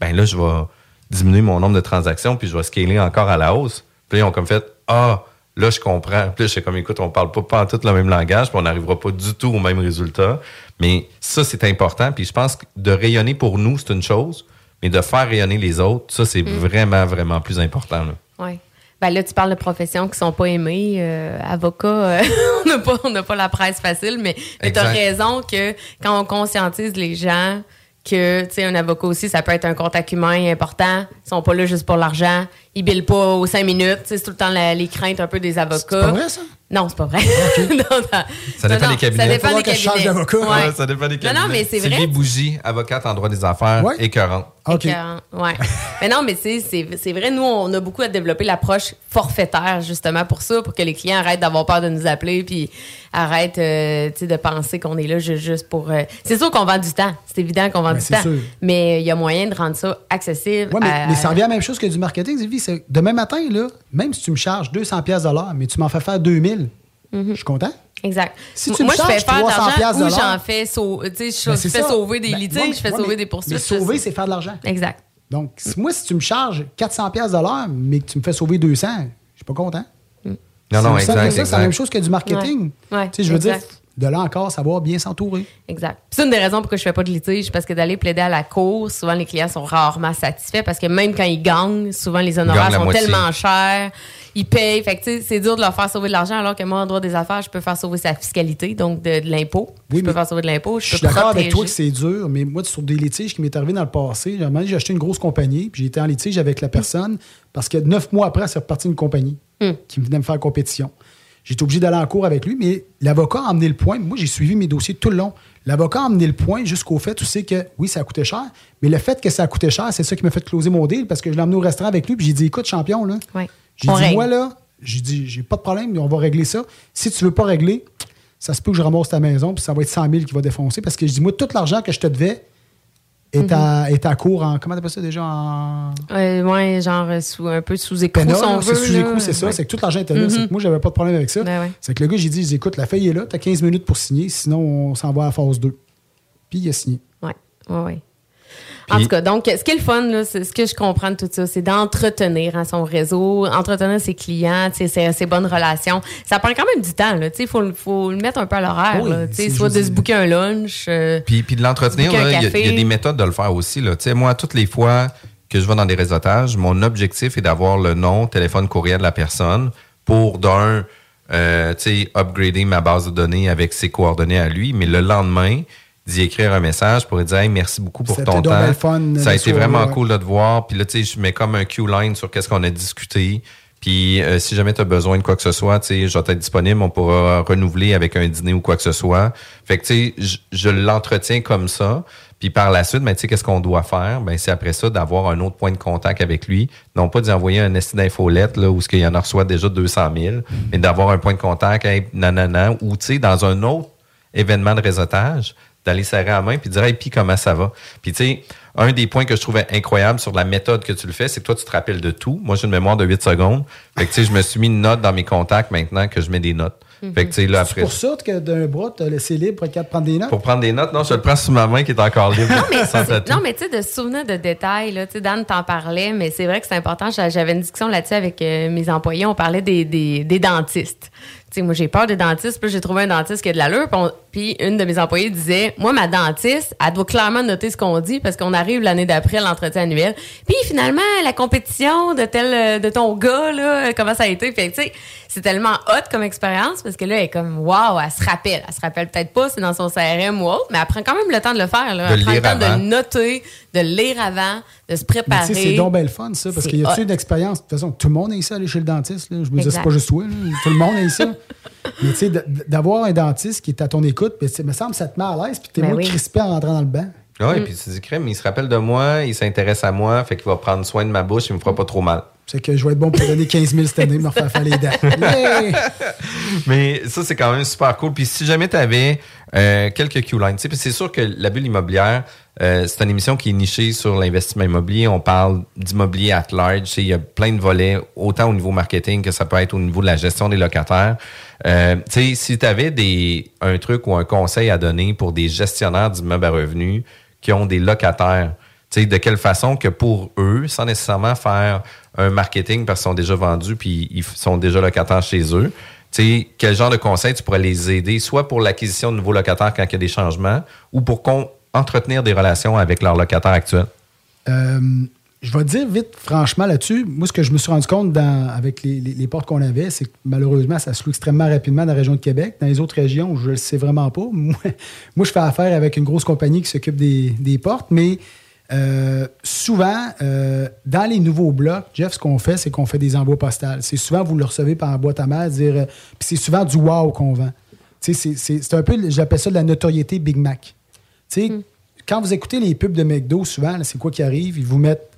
Ben là, je vais diminuer mon nombre de transactions, puis je vais scaler encore à la hausse. Puis là, ils ont comme fait, ah, là, je comprends. Puis là, je suis comme, écoute, on parle pas, pas en tout le même langage, puis on n'arrivera pas du tout au même résultat. Mais ça, c'est important. Puis je pense que de rayonner pour nous, c'est une chose, mais de faire rayonner les autres, ça, c'est Mm. vraiment, vraiment plus important. Oui. Ben là, tu parles de professions qui sont pas aimées. Euh, avocat, euh, on n'a pas, on n'a pas la presse facile, mais, tu as raison que quand on conscientise les gens que, tu sais, un avocat aussi, ça peut être un contact humain important. Ils sont pas là juste pour l'argent. Ils billent pas aux cinq minutes. C'est tout le temps la- les craintes un peu des avocats. C'est pas vrai, ça? Non, c'est pas vrai. Non, non. Ça dépend Non, des cabinets. Ça dépend des que je change cabinets. d'avocat. Ouais. Ouais, ça dépend des Non, cabinets. non, mais c'est vrai. Sylvie Bougie, avocate en droit des affaires, Ouais. écœurante. OK. Écœurant, ouais. mais non, mais c'est vrai, nous, on a beaucoup à développer l'approche forfaitaire, justement, pour ça, pour que les clients arrêtent d'avoir peur de nous appeler, puis arrêtent, euh, de penser qu'on est là ju- juste pour... euh, C'est sûr qu'on vend du temps. C'est évident qu'on vend Ben, du temps. sûr. Mais il y a moyen de rendre ça accessible. Ouais, mais, à- mais ça revient à la même chose que du marketing, Demain matin, là, même si tu me charges 200 pièces de l'heure, mais tu m'en fais faire 2000, je suis content. Exact. Si tu me Moi, je fais charges faire de 300 l'argent ou j'en fais, sau- tu sais, je Ben, fais sauver des Ben, litiges, je fais ouais, sauver mais- des poursuites. Mais sauver, c'est faire de l'argent. Exact. Donc, si- moi, si tu me charges 400 pièces mais que tu me fais sauver 200, je suis pas content. Non, non, C'est ça, exact, C'est la même chose que du marketing. Ouais. Ouais, Tu sais, je veux dire, de là encore, savoir bien s'entourer. Exact. C'est une des raisons pourquoi je fais pas de litige, parce que d'aller plaider à la cour, souvent les clients sont rarement satisfaits parce que même quand ils gagnent, souvent les honoraires sont moitié. tellement chers, ils payent. Fait que tu sais, c'est dur de leur faire sauver de l'argent alors que moi, en droit des affaires, je peux faire sauver sa fiscalité, donc de, de l'impôt. je peux faire sauver de l'impôt, je, Je suis d'accord avec toi que c'est dur, mais moi, sur des litiges qui m'est arrivé dans le passé, j'ai acheté une grosse compagnie, puis j'ai été en litige avec la personne parce que neuf mois après, c'est reparti une compagnie Hmm. qui venait me faire compétition. J'étais obligé d'aller en cours avec lui, mais l'avocat a emmené le point. Moi, j'ai suivi mes dossiers tout le long. L'avocat a emmené le point jusqu'au fait où c'est que, oui, ça a coûté cher, mais le fait que ça a coûté cher, c'est ça qui m'a fait closer mon deal parce que je l'ai emmené au restaurant avec lui, puis j'ai dit, écoute, champion, là. J'ai dit, règle. moi, là, j'ai dit, j'ai pas de problème, on va régler ça. Si tu veux pas régler, ça se peut que je ramasse ta maison, puis ça va être 100 000 qui va défoncer. Parce que je dis, moi, tout l'argent que je te devais est, à, est à court en. Comment t'appelles ça déjà En. Euh, ouais, genre euh, sous, un peu sous écrou, si c'est sous écrou, c'est ça. Ouais. C'est que tout l'argent était là. Mhm. C'est que moi, j'avais pas de problème avec ça. Ben ouais. C'est que le gars, j'ai dit, écoute, la feuille est là, t'as 15 minutes pour signer, sinon on s'en va à phase 2. Puis il a signé. Ouais, ouais, ouais. En tout cas, donc, ce qui est le fun, là, c'est ce que je comprends de tout ça, c'est d'entretenir hein, son réseau, entretenir ses clients, ses, ses bonnes relations. Ça prend quand même du temps, là. Il faut, faut le mettre un peu à l'horaire, Oui, là, tu sais, c'est soit de se booker un lunch. euh, Puis, puis de l'entretenir, il y, a- y des méthodes de le faire aussi. Là. Moi, toutes les fois que je vais dans des réseautages, mon objectif est d'avoir le nom, téléphone, courriel de la personne pour, d'un, euh, tu sais, upgrader ma base de données avec ses coordonnées à lui, mais le lendemain, d'y écrire un message pour lui dire hey, merci beaucoup pour ton temps. fun, Ça a été soir, vraiment ouais. cool de te voir. Puis là, tu sais, je mets comme un Q-line sur qu'est-ce qu'on a discuté. Puis euh, si jamais tu as besoin de quoi que ce soit, tu sais, je vais être disponible, on pourra renouveler avec un dîner ou quoi que ce soit. Fait que tu sais, je, je l'entretiens comme ça. Puis par la suite, ben, tu sais, qu'est-ce qu'on doit faire? Ben, c'est après ça d'avoir un autre point de contact avec lui. Non pas d'y envoyer un esti d'infolette, là, où ce qu'il y en a reçoit déjà 200 000, mais d'avoir un point de contact, hey, nanana, ou tu sais, dans un autre événement de réseautage, d'aller serrer la main puis dire hey puis comment ça va? Puis tu sais un des points que je trouvais incroyable sur la méthode que tu le fais c'est que toi tu te rappelles de tout moi j'ai une mémoire de 8 secondes fait que tu sais je me suis mis une note dans mes contacts maintenant que je mets des notes fait que tu sais là C'est pour ça que d'un bras, t'as laissé libre pour être de prendre des notes? pour prendre des notes non je le prends sous ma main qui est encore libre Non, mais, sans c'est- tatou. non, mais tu sais, de se souvenir de détails, là, tu sais, Dan t'en parlait, mais c'est vrai que c'est important. J'a- J'avais une discussion là-dessus avec euh, mes employés. On parlait des, des, des dentistes. Moi, j'ai peur des dentistes. Puis j'ai trouvé un dentiste qui a de l'allure. Puis une de mes employés disait, moi, ma dentiste, elle doit clairement noter ce qu'on dit parce qu'on arrive l'année d'après à l'entretien annuel. Puis finalement, la compétition de tel, de ton gars, là, comment ça a été? Puis tu sais, c'est tellement hot comme expérience parce que là, elle est comme, waouh, elle se rappelle. Elle se rappelle peut-être pas, c'est dans son CRM ou autre, mais elle prend quand même le temps de le faire. Là. De elle prend le temps de avant. le noter, de le lire avant, de se préparer. tu sais, c'est donc bien le fun, ça, parce qu'il y a une expérience. De toute façon, tout le monde a ça aller chez le dentiste. Là. Je me dis, c'est pas juste toi. là. Tout le monde a ça. Mais tu sais, d'avoir un dentiste qui est à ton écoute, ben, c'est- me semble que ça te met à l'aise, puis t'es Ben moins oui. crispé en rentrant dans le banc. ouais puis tu dis crème il se rappelle de moi il s'intéresse à moi fait qu'il va prendre soin de ma bouche il me fera pas trop mal C'est que je vais être bon pour donner 15 000 cette année, me refaire faire les dents. Yeah! Mais ça, c'est quand même super cool. Puis si jamais tu avais quelques Q-lines, c'est sûr que la bulle immobilière, euh, c'est une émission qui est nichée sur l'investissement immobilier. On parle d'immobilier at large. Il y a plein de volets, autant au niveau marketing que ça peut être au niveau de la gestion des locataires. Euh, si tu avais des, un truc ou un conseil à donner pour des gestionnaires d'immeubles à revenus qui ont des locataires, de quelle façon que pour eux, sans nécessairement faire un marketing parce qu'ils sont déjà vendus puis ils sont déjà locataires chez eux, sais, quel genre de conseils tu pourrais les aider, soit pour l'acquisition de nouveaux locataires quand il y a des changements ou pour entretenir des relations avec leurs locataires actuels? Euh, je vais te dire vite, franchement, là-dessus, moi, ce que je me suis rendu compte dans- avec les, les- les portes qu'on avait, c'est que malheureusement, ça se loue extrêmement rapidement dans la région de Québec. Dans les autres régions, je ne le sais vraiment pas. Moi, moi, je fais affaire avec une grosse compagnie qui s'occupe des, des portes, mais euh, souvent, euh, dans les nouveaux blocs, Jeff, ce qu'on fait, c'est qu'on fait des envois postales. C'est souvent, vous le recevez par boîte à mail, dire, euh, puis c'est souvent du wow qu'on vend. C'est- un peu, j'appelle ça de la notoriété Big Mac. Sais, quand vous écoutez les pubs de McDo, souvent, c'est quoi qui arrive? Ils vous mettent.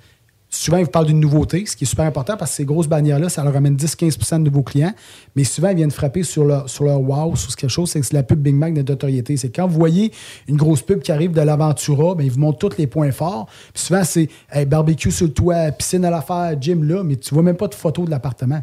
Souvent, ils vous parlent d'une nouveauté, ce qui est super important parce que ces grosses bannières-là, ça leur amène 10-15% de nouveaux clients. Mais souvent, ils viennent frapper sur leur, sur leur wow, sur quelque chose. C'est que la pub Big Mac de notoriété. C'est quand vous voyez une grosse pub qui arrive de l'Aventura, ben, ils vous montrent tous les points forts. Puis souvent, c'est barbecue sur le toit, piscine à l'affaire, gym là, mais tu vois même pas de photo de l'appartement.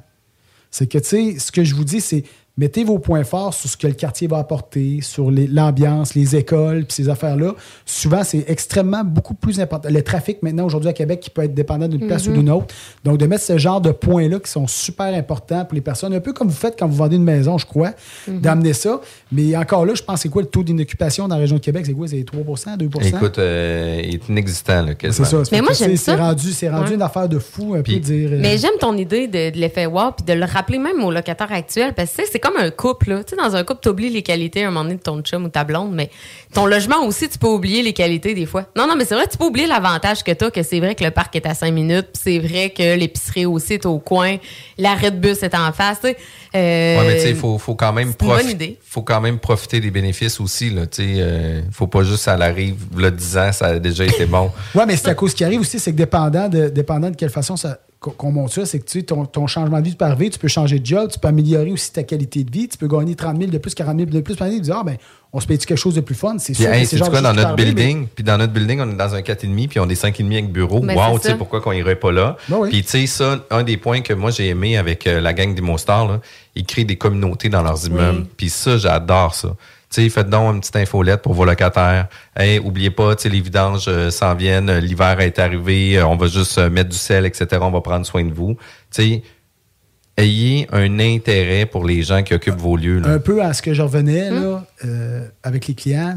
C'est que, tu sais, ce que je vous dis, c'est mettez vos points forts sur ce que le quartier va apporter, sur l'ambiance, les écoles, puis ces affaires-là. Souvent, c'est extrêmement beaucoup plus important. Le trafic, maintenant, aujourd'hui à Québec, qui peut être dépendant d'une place ou Mhm. d'une autre. Donc, de mettre ce genre de points-là qui sont super importants pour les personnes, un peu comme vous faites quand vous vendez une maison, je crois, Mhm. d'amener ça. Mais encore là, je pense, c'est quoi le taux d'inoccupation dans la région de Québec? C'est quoi? C'est 3% 2 Écoute, euh, il est inexistant, là, C'est quasiment. ça. Mais moi, j'aime C'est ça. rendu, c'est rendu Ouais. une affaire de fou, un peu dire. euh, Mais j'aime ton idée de, de l'effet wow puis de le rappeler même aux locataires actuels parce que tu sais, c'est comme un couple. Là. Tu sais, dans un couple, tu oublies les qualités à un moment donné de ton chum ou ta blonde, mais ton logement aussi, tu peux oublier les qualités des fois. Non, non, mais c'est vrai, tu peux oublier l'avantage que tu as, que c'est vrai que le parc est à 5 minutes, puis c'est vrai que l'épicerie aussi est au coin, l'arrêt de bus est en face. tu sais. Euh, Ouais, mais tu sais, il faut, faut quand même c'est une bonne profi- idée. faut quand même profiter des bénéfices aussi. Là, tu sais, euh, faut pas juste à l'arrive, le 10 ans, ça a déjà été bon. Oui, mais c'est à cause qui arrive aussi, c'est que dépendant de, dépendant de quelle façon ça, qu'on monte ça, c'est que tu sais, ton, ton changement de vie peut arriver, tu peux changer de job, tu peux améliorer aussi ta qualité de vie, tu peux gagner 30 000 de plus, 40 000 de plus par année, tu dis, ah ben, on se paye quelque chose de plus fun, c'est sûr. que hey, c'est quoi, de dans notre building, puis dans notre building, on est dans un 4,5, puis on est 5,5 avec bureau. Ben, wow, tu sais pourquoi qu'on irait pas là? Ben oui. Puis tu sais, ça, un des points que moi j'ai aimé avec euh, la gang des Stars, là, ils créent des communautés dans leurs immeubles. Puis ça, j'adore ça. Tu sais, faites donc une petite infolette pour vos locataires. Hey, oubliez pas, tu sais, les vidanges euh, s'en viennent, l'hiver est arrivé, euh, on va juste euh, mettre du sel, etc. On va prendre soin de vous. Tu sais, ayez un intérêt pour les gens qui occupent vos lieux. là. Un peu à ce que je revenais là, euh, avec les clients,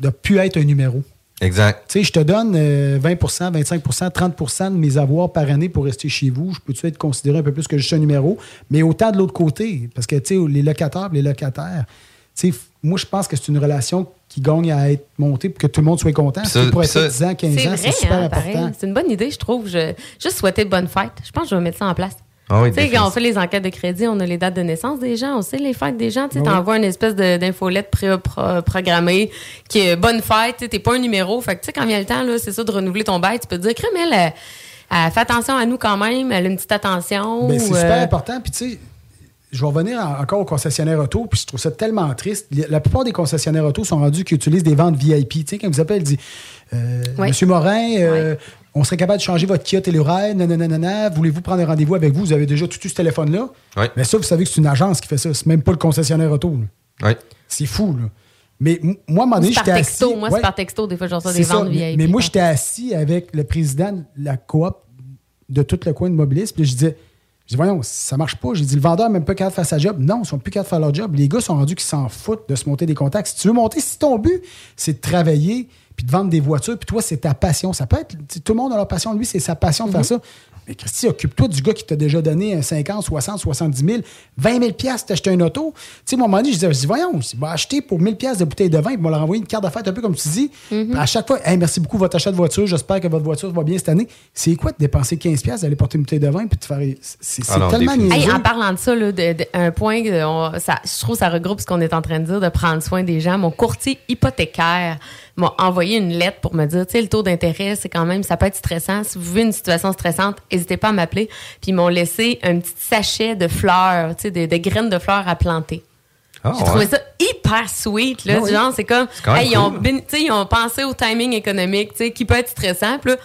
de plus être un numéro. Exact. Tu sais, je te donne euh, 20% 25% 30% de mes avoirs par année pour rester chez vous. Je peux-tu être considéré un peu plus que juste un numéro? Mais autant de l'autre côté, parce que, tu sais, les locataires, les locataires, tu sais, moi, je pense que c'est une relation qui gagne à être montée pour que tout le monde soit content. Puis Si ça- pour puis être ça- 10 ans, 15 C'est ans, vrai, c'est super hein, important. C'est une bonne idée, je trouve. Je, juste souhaiter bonne fête. Je pense que je vais mettre ça en place. Ah oui, tu sais, quand on fait les enquêtes de crédit, on a les dates de naissance des gens, on sait les fêtes des gens. Tu sais, Oui. t'envoies une espèce d'infolette pré- pro- programmée qui est bonne fête. Tu t'es pas un numéro. Fait que, tu sais, quand vient le temps, c'est ça, de renouveler ton bail, tu peux te dire, crème, elle, elle, elle fait attention à nous quand même, elle a une petite attention. Ben, c'est super euh, important. Puis, tu sais, je vais revenir en- encore aux concessionnaires auto, puis je trouve ça tellement triste. La plupart des concessionnaires auto sont rendus qui utilisent des ventes VIP. Tu sais, quand vous appellent, ils disent euh, Ouais. Monsieur Morin, euh, on serait capable de changer votre Kia Telluride, nanana, voulez-vous prendre un rendez-vous avec vous? Vous avez déjà tout eu ce téléphone-là. Oui. Mais ça, vous savez que c'est une agence qui fait ça. C'est même pas le concessionnaire auto. là. Oui. C'est fou, là. Mais moi, à un moment donné, c'est par j'étais texto. assis- Moi, Ouais. c'est par texto. Des fois, je reçois C'est des ventes mais, VIP. mais moi, j'étais assis avec le président de la coop de tout le coin de mobilisme. Puis je disais, je dis, voyons, ça marche pas. J'ai dit, le vendeur n'est même pas capable de faire sa job. Non, ils sont plus capables de faire leur job. Les gars sont rendus qu'ils s'en foutent de se monter des contacts. Si tu veux monter, si ton but, c'est de travailler puis de vendre des voitures, puis toi, c'est ta passion. Ça peut être, tout le monde a leur passion. Lui, c'est sa passion de faire ça. Mais Christy, occupe-toi du gars qui t'a déjà donné un 50, 60, 70 000, 20 000 piastres, t'as acheté un auto. Tu sais, moi, à un moment donné, je disais, je dis, voyons, je va acheter pour 1000 piastres de bouteille de vin, puis on va leur envoyer une carte d'affaires, un peu comme tu dis. Puis À chaque fois, Hey, merci beaucoup votre achat de voiture, j'espère que votre voiture va bien cette année. C'est quoi de dépenser 15 piastres, d'aller porter une bouteille de vin, puis de faire. C'est Ah tellement. Hey, en parlant de ça, là, de- de- un point, on- ça, je trouve que ça regroupe ce qu'on est en train de dire, de prendre soin des gens. Mon courtier hypothécaire m'a envoyé une lettre pour me dire, tu sais, le taux d'intérêt, c'est quand même, ça peut être stressant. Si vous vivez une situation stressante, n'hésitez pas à m'appeler. Puis ils m'ont laissé un petit sachet de fleurs, tu sais, de, de graines de fleurs à planter. Ah, J'ai ouais. trouvé ça hyper sweet, là. Ah du oui. genre, c'est comme, hey, ils, ont, cool. tu sais, ils ont pensé au timing économique, tu sais, qui peut être stressant. Puis là,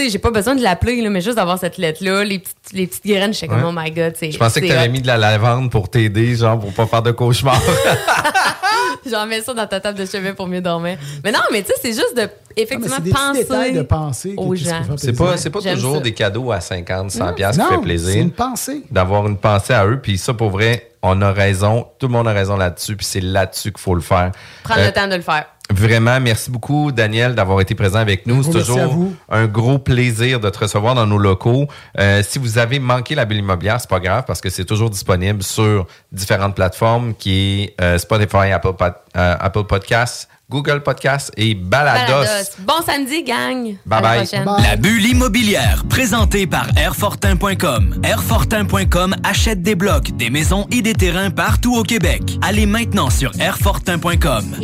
sais, j'ai pas besoin de l'appeler, là, mais juste d'avoir cette lettre-là, les petites, les petites graines, je sais comme, Ouais. oh my god, c'est. Je pensais que c'est tu avais hot. mis de la lavande pour t'aider, genre pour pas faire de cauchemars. J'en mets ça dans ta table de chevet pour mieux dormir. Mais non, mais tu sais, c'est juste de, effectivement, Ah, des penser de penser que- aux gens. C'est pas, c'est pas J'aime toujours ça. des cadeaux à 50, 100 Non. piastres qui fait plaisir. c'est une pensée. D'avoir une pensée à eux. Puis ça, pour vrai, on a raison. Tout le monde a raison là-dessus. Puis c'est là-dessus qu'il faut le faire. Prendre Euh, le temps de le faire. Vraiment, merci beaucoup, Daniel, d'avoir été présent avec nous. C'est toujours un gros plaisir de te recevoir dans nos locaux. Euh, si vous avez manqué la bulle immobilière, c'est pas grave parce que c'est toujours disponible sur différentes plateformes qui est euh, Spotify, Apple, euh, Apple Podcasts, Google Podcasts et Balados. Balados. Bon samedi, gang. Bye À la bye. La bulle immobilière, présentée par Airfortin.com. Airfortin.com achète des blocs, des maisons et des terrains partout au Québec. Allez maintenant sur Airfortin.com.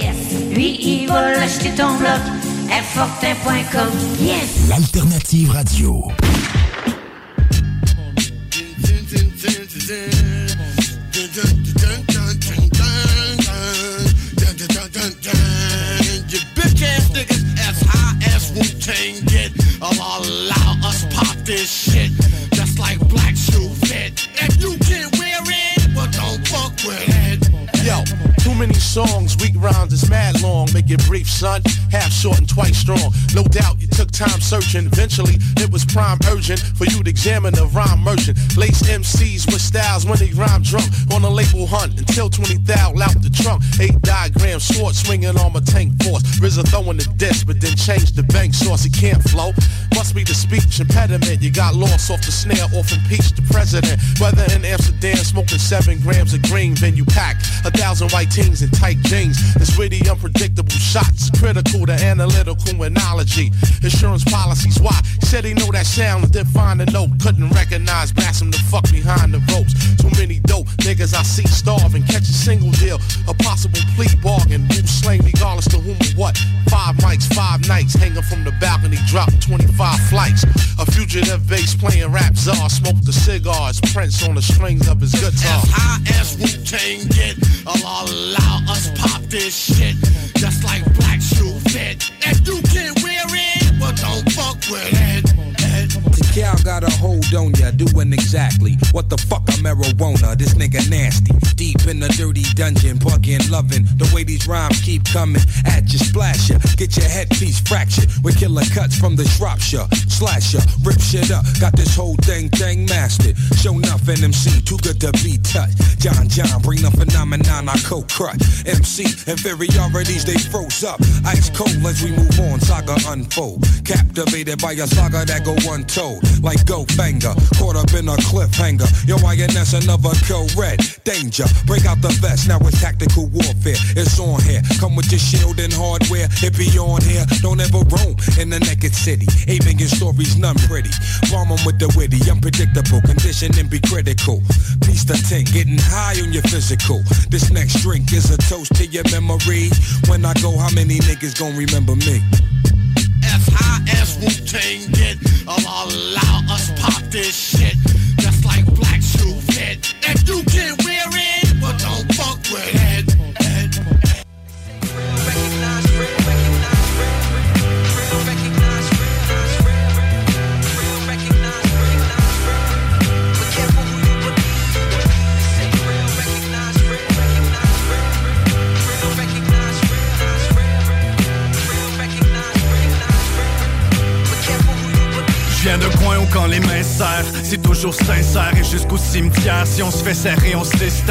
Lui, il va l'acheter ton bloc. Airfortin.com. Yes! L'alternative radio. Tang get. I'll allow us pop this shit just like black shoe fit. If you can't wear it, well don't fuck with it. Yo, many songs, weak rhymes is mad long. Make it brief, son. Half short and twice strong. No doubt you took time searching. Eventually, it was prime urgent for you to examine the rhyme merchant. Lace MCs with styles when they rhyme drunk on a label hunt until 20 thou out the trunk. Eight diagrams, sword swinging on my tank force. RZA throwing the disc, but then changed the bank source. It can't flow. Must be the speech impediment. You got lost off the snare, off impeached the president. Whether in Amsterdam, smoking seven grams of green, then you pack a thousand white teens in tight jeans. It's witty, unpredictable shots, critical to analytical analogy. Insurance policies, why? Said he know that sound, and then find a note. Couldn't recognize, blast him the fuck behind the ropes. Too many dope niggas I see starving. Catch a single deal, a possible plea bargain. Who slain regardless to whom or what? Five mics, five nights, hanging from the balcony, dropping 25 flights. A fugitive bass playing rap czar, ah, smoked the cigars, Prince on the strings of his guitar. As high as Wu Tang get, I'll allow us pop this shit, just like black shoe fit. If you can't wear it, well don't fuck with it. Cow got a hold on ya, doing exactly what the fuck a marijuana. This nigga nasty. Deep in the dirty dungeon, bugging, loving the way these rhymes keep coming at you, splash ya. Get your headpiece fractured with killer cuts from the Shropshire. Ya, rip shit up. Got this whole thing, thing mastered. Show nothing MC, too good to be touched. John John, bring the phenomenon I co crut. MC, inferiorities, they froze up. Ice cold as we move on, saga unfold. Captivated by a saga that go untold. Like go banger, caught up in a cliffhanger. Yo, INS another kill red. Danger, break out the vest, now it's tactical warfare. It's on here, come with your shield and hardware. It be on here, don't ever roam in the naked city. Eight million stories, none pretty. Bomb 'em with the witty, unpredictable, condition and be critical. Piece the tank, getting high on your physical. This next drink is a toast to your memory. When I go, how many niggas gon' remember me? As high as Wu Tang get, I'll allow us pop this shit, Si on se fait serrer, on se laisse.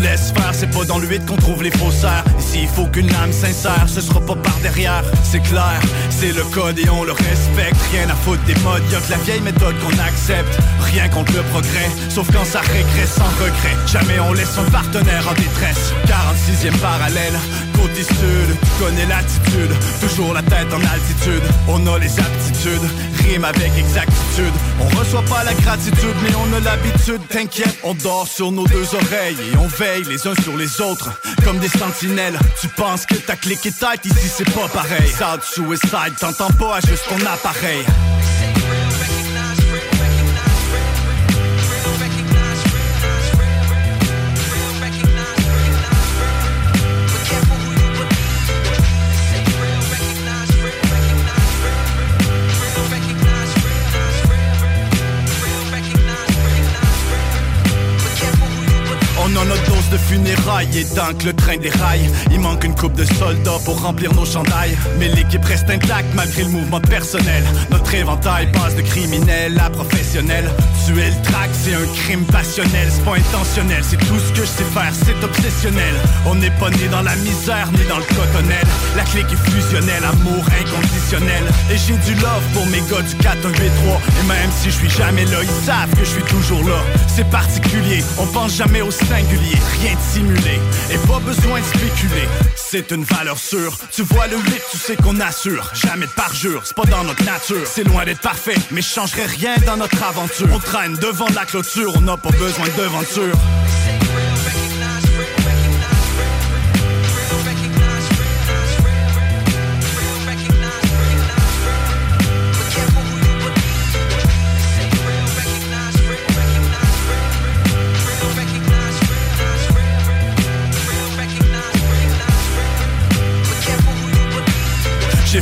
Laisse faire, c'est pas dans l'huile qu'on trouve les faussaires. Et s'il faut qu'une âme sincère, ce sera pas par derrière. C'est clair, c'est le code et on le respecte. Rien à foutre des modes, y'a que la vieille méthode qu'on accepte. Rien contre le progrès, sauf quand ça régresse sans regret. Jamais on laisse un partenaire en détresse. 46e parallèle, connais l'attitude. Toujours la tête en altitude, on a les aptitudes. Rime avec exactitude. On reçoit pas la gratitude, mais on a l'habitude. T'inquiète, on dort sur nos deux oreilles et on veille les uns sur les autres comme des sentinelles. Tu penses que ta clique est tight, ici c'est pas pareil. Sad suicide, t'entends pas à juste ton appareil. Funérailles et que le train déraille, il manque une coupe de soldats pour remplir nos chandails. Mais l'équipe reste intacte malgré le mouvement personnel. Notre éventail passe de criminel à professionnel. Tuer le track, c'est un crime passionnel, c'est pas intentionnel, c'est tout ce que je sais faire, c'est obsessionnel. On n'est pas né dans la misère ni dans le cotonnel. La clique est fusionnelle, amour inconditionnel. Et j'ai du love pour mes gars du 4 1 8 3 Et même si je suis jamais là, ils savent que je suis toujours là. C'est particulier, on pense jamais au singulier, rien Et pas besoin de spéculer, c'est une valeur sûre. Tu vois le 8, tu sais qu'on assure. Jamais de parjure, c'est pas dans notre nature. C'est loin d'être parfait, mais je changerai rien dans notre aventure. On traîne devant la clôture, on n'a pas besoin de devanture.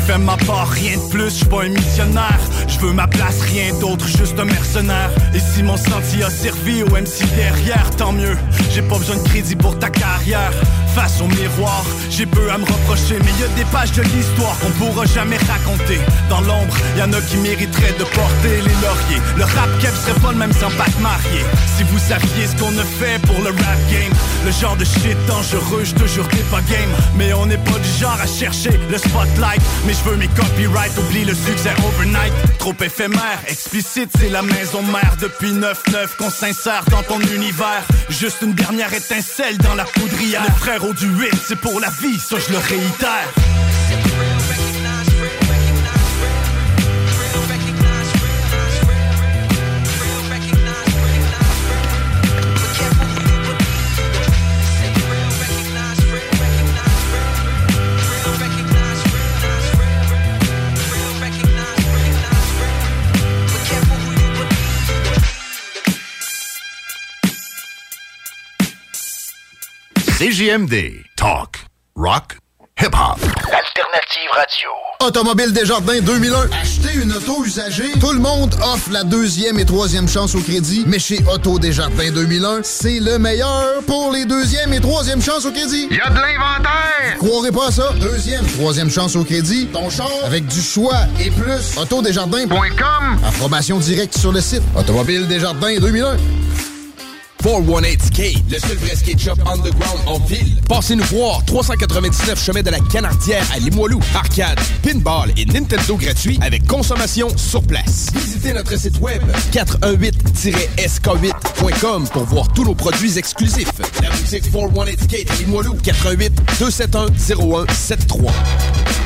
Fait ma part, rien de plus, je pas un missionnaire. Je veux ma place, rien d'autre, juste un mercenaire. Et si mon sentier a servi au MC derrière, tant mieux. J'ai pas besoin de crédit pour ta carrière. Face au miroir, j'ai peu à me reprocher, mais y a des pages de l'histoire qu'on pourra jamais raconter. Dans l'ombre, y en a qui mériteraient de porter les lauriers. Le rap cap serait pas le même sans pas te marier. Si vous saviez ce qu'on a fait pour le rap game, le genre de shit dangereux, je te jure pas game. Mais on n'est pas du genre à chercher le spotlight. Je veux mes copyrights, oublie le succès overnight. Trop éphémère, explicite, c'est la maison mère depuis 9-9 qu'on s'insère dans ton univers. Juste une dernière étincelle dans la poudrière. Le frère au du 8, c'est pour la vie, ça je le réitère. CJMD. Talk. Rock. Hip-hop. Alternative radio. Automobile Desjardins 2001. Acheter une auto usagée. Tout le monde offre la deuxième et troisième chance au crédit. Mais chez Auto Desjardins 2001, c'est le meilleur pour les deuxième et troisième chances au crédit. Il y a de l'inventaire. Croirez pas à ça. Deuxième, troisième chance au crédit. Ton char avec du choix et plus. Autodesjardins.com. Approbation directe sur le site. Automobile Desjardins 2001. 418 Skate, le seul vrai skate shop underground en ville. Passez nous voir, 399 chemin de la Canardière à Limoilou. Arcade, pinball et Nintendo gratuit avec consommation sur place. Visitez notre site web 418-sk8.com pour voir tous nos produits exclusifs. La boutique 418 Skate à Limoilou, 418 271 0173.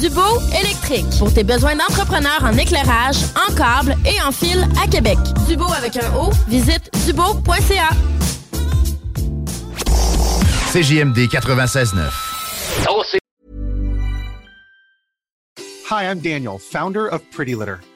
Dubo électrique. Pour tes besoins d'entrepreneurs en éclairage, en câble et en fil à Québec. Dubo avec un O, visite dubo.ca. CJMD 96.9. Hi, I'm Daniel, founder of Pretty Litter.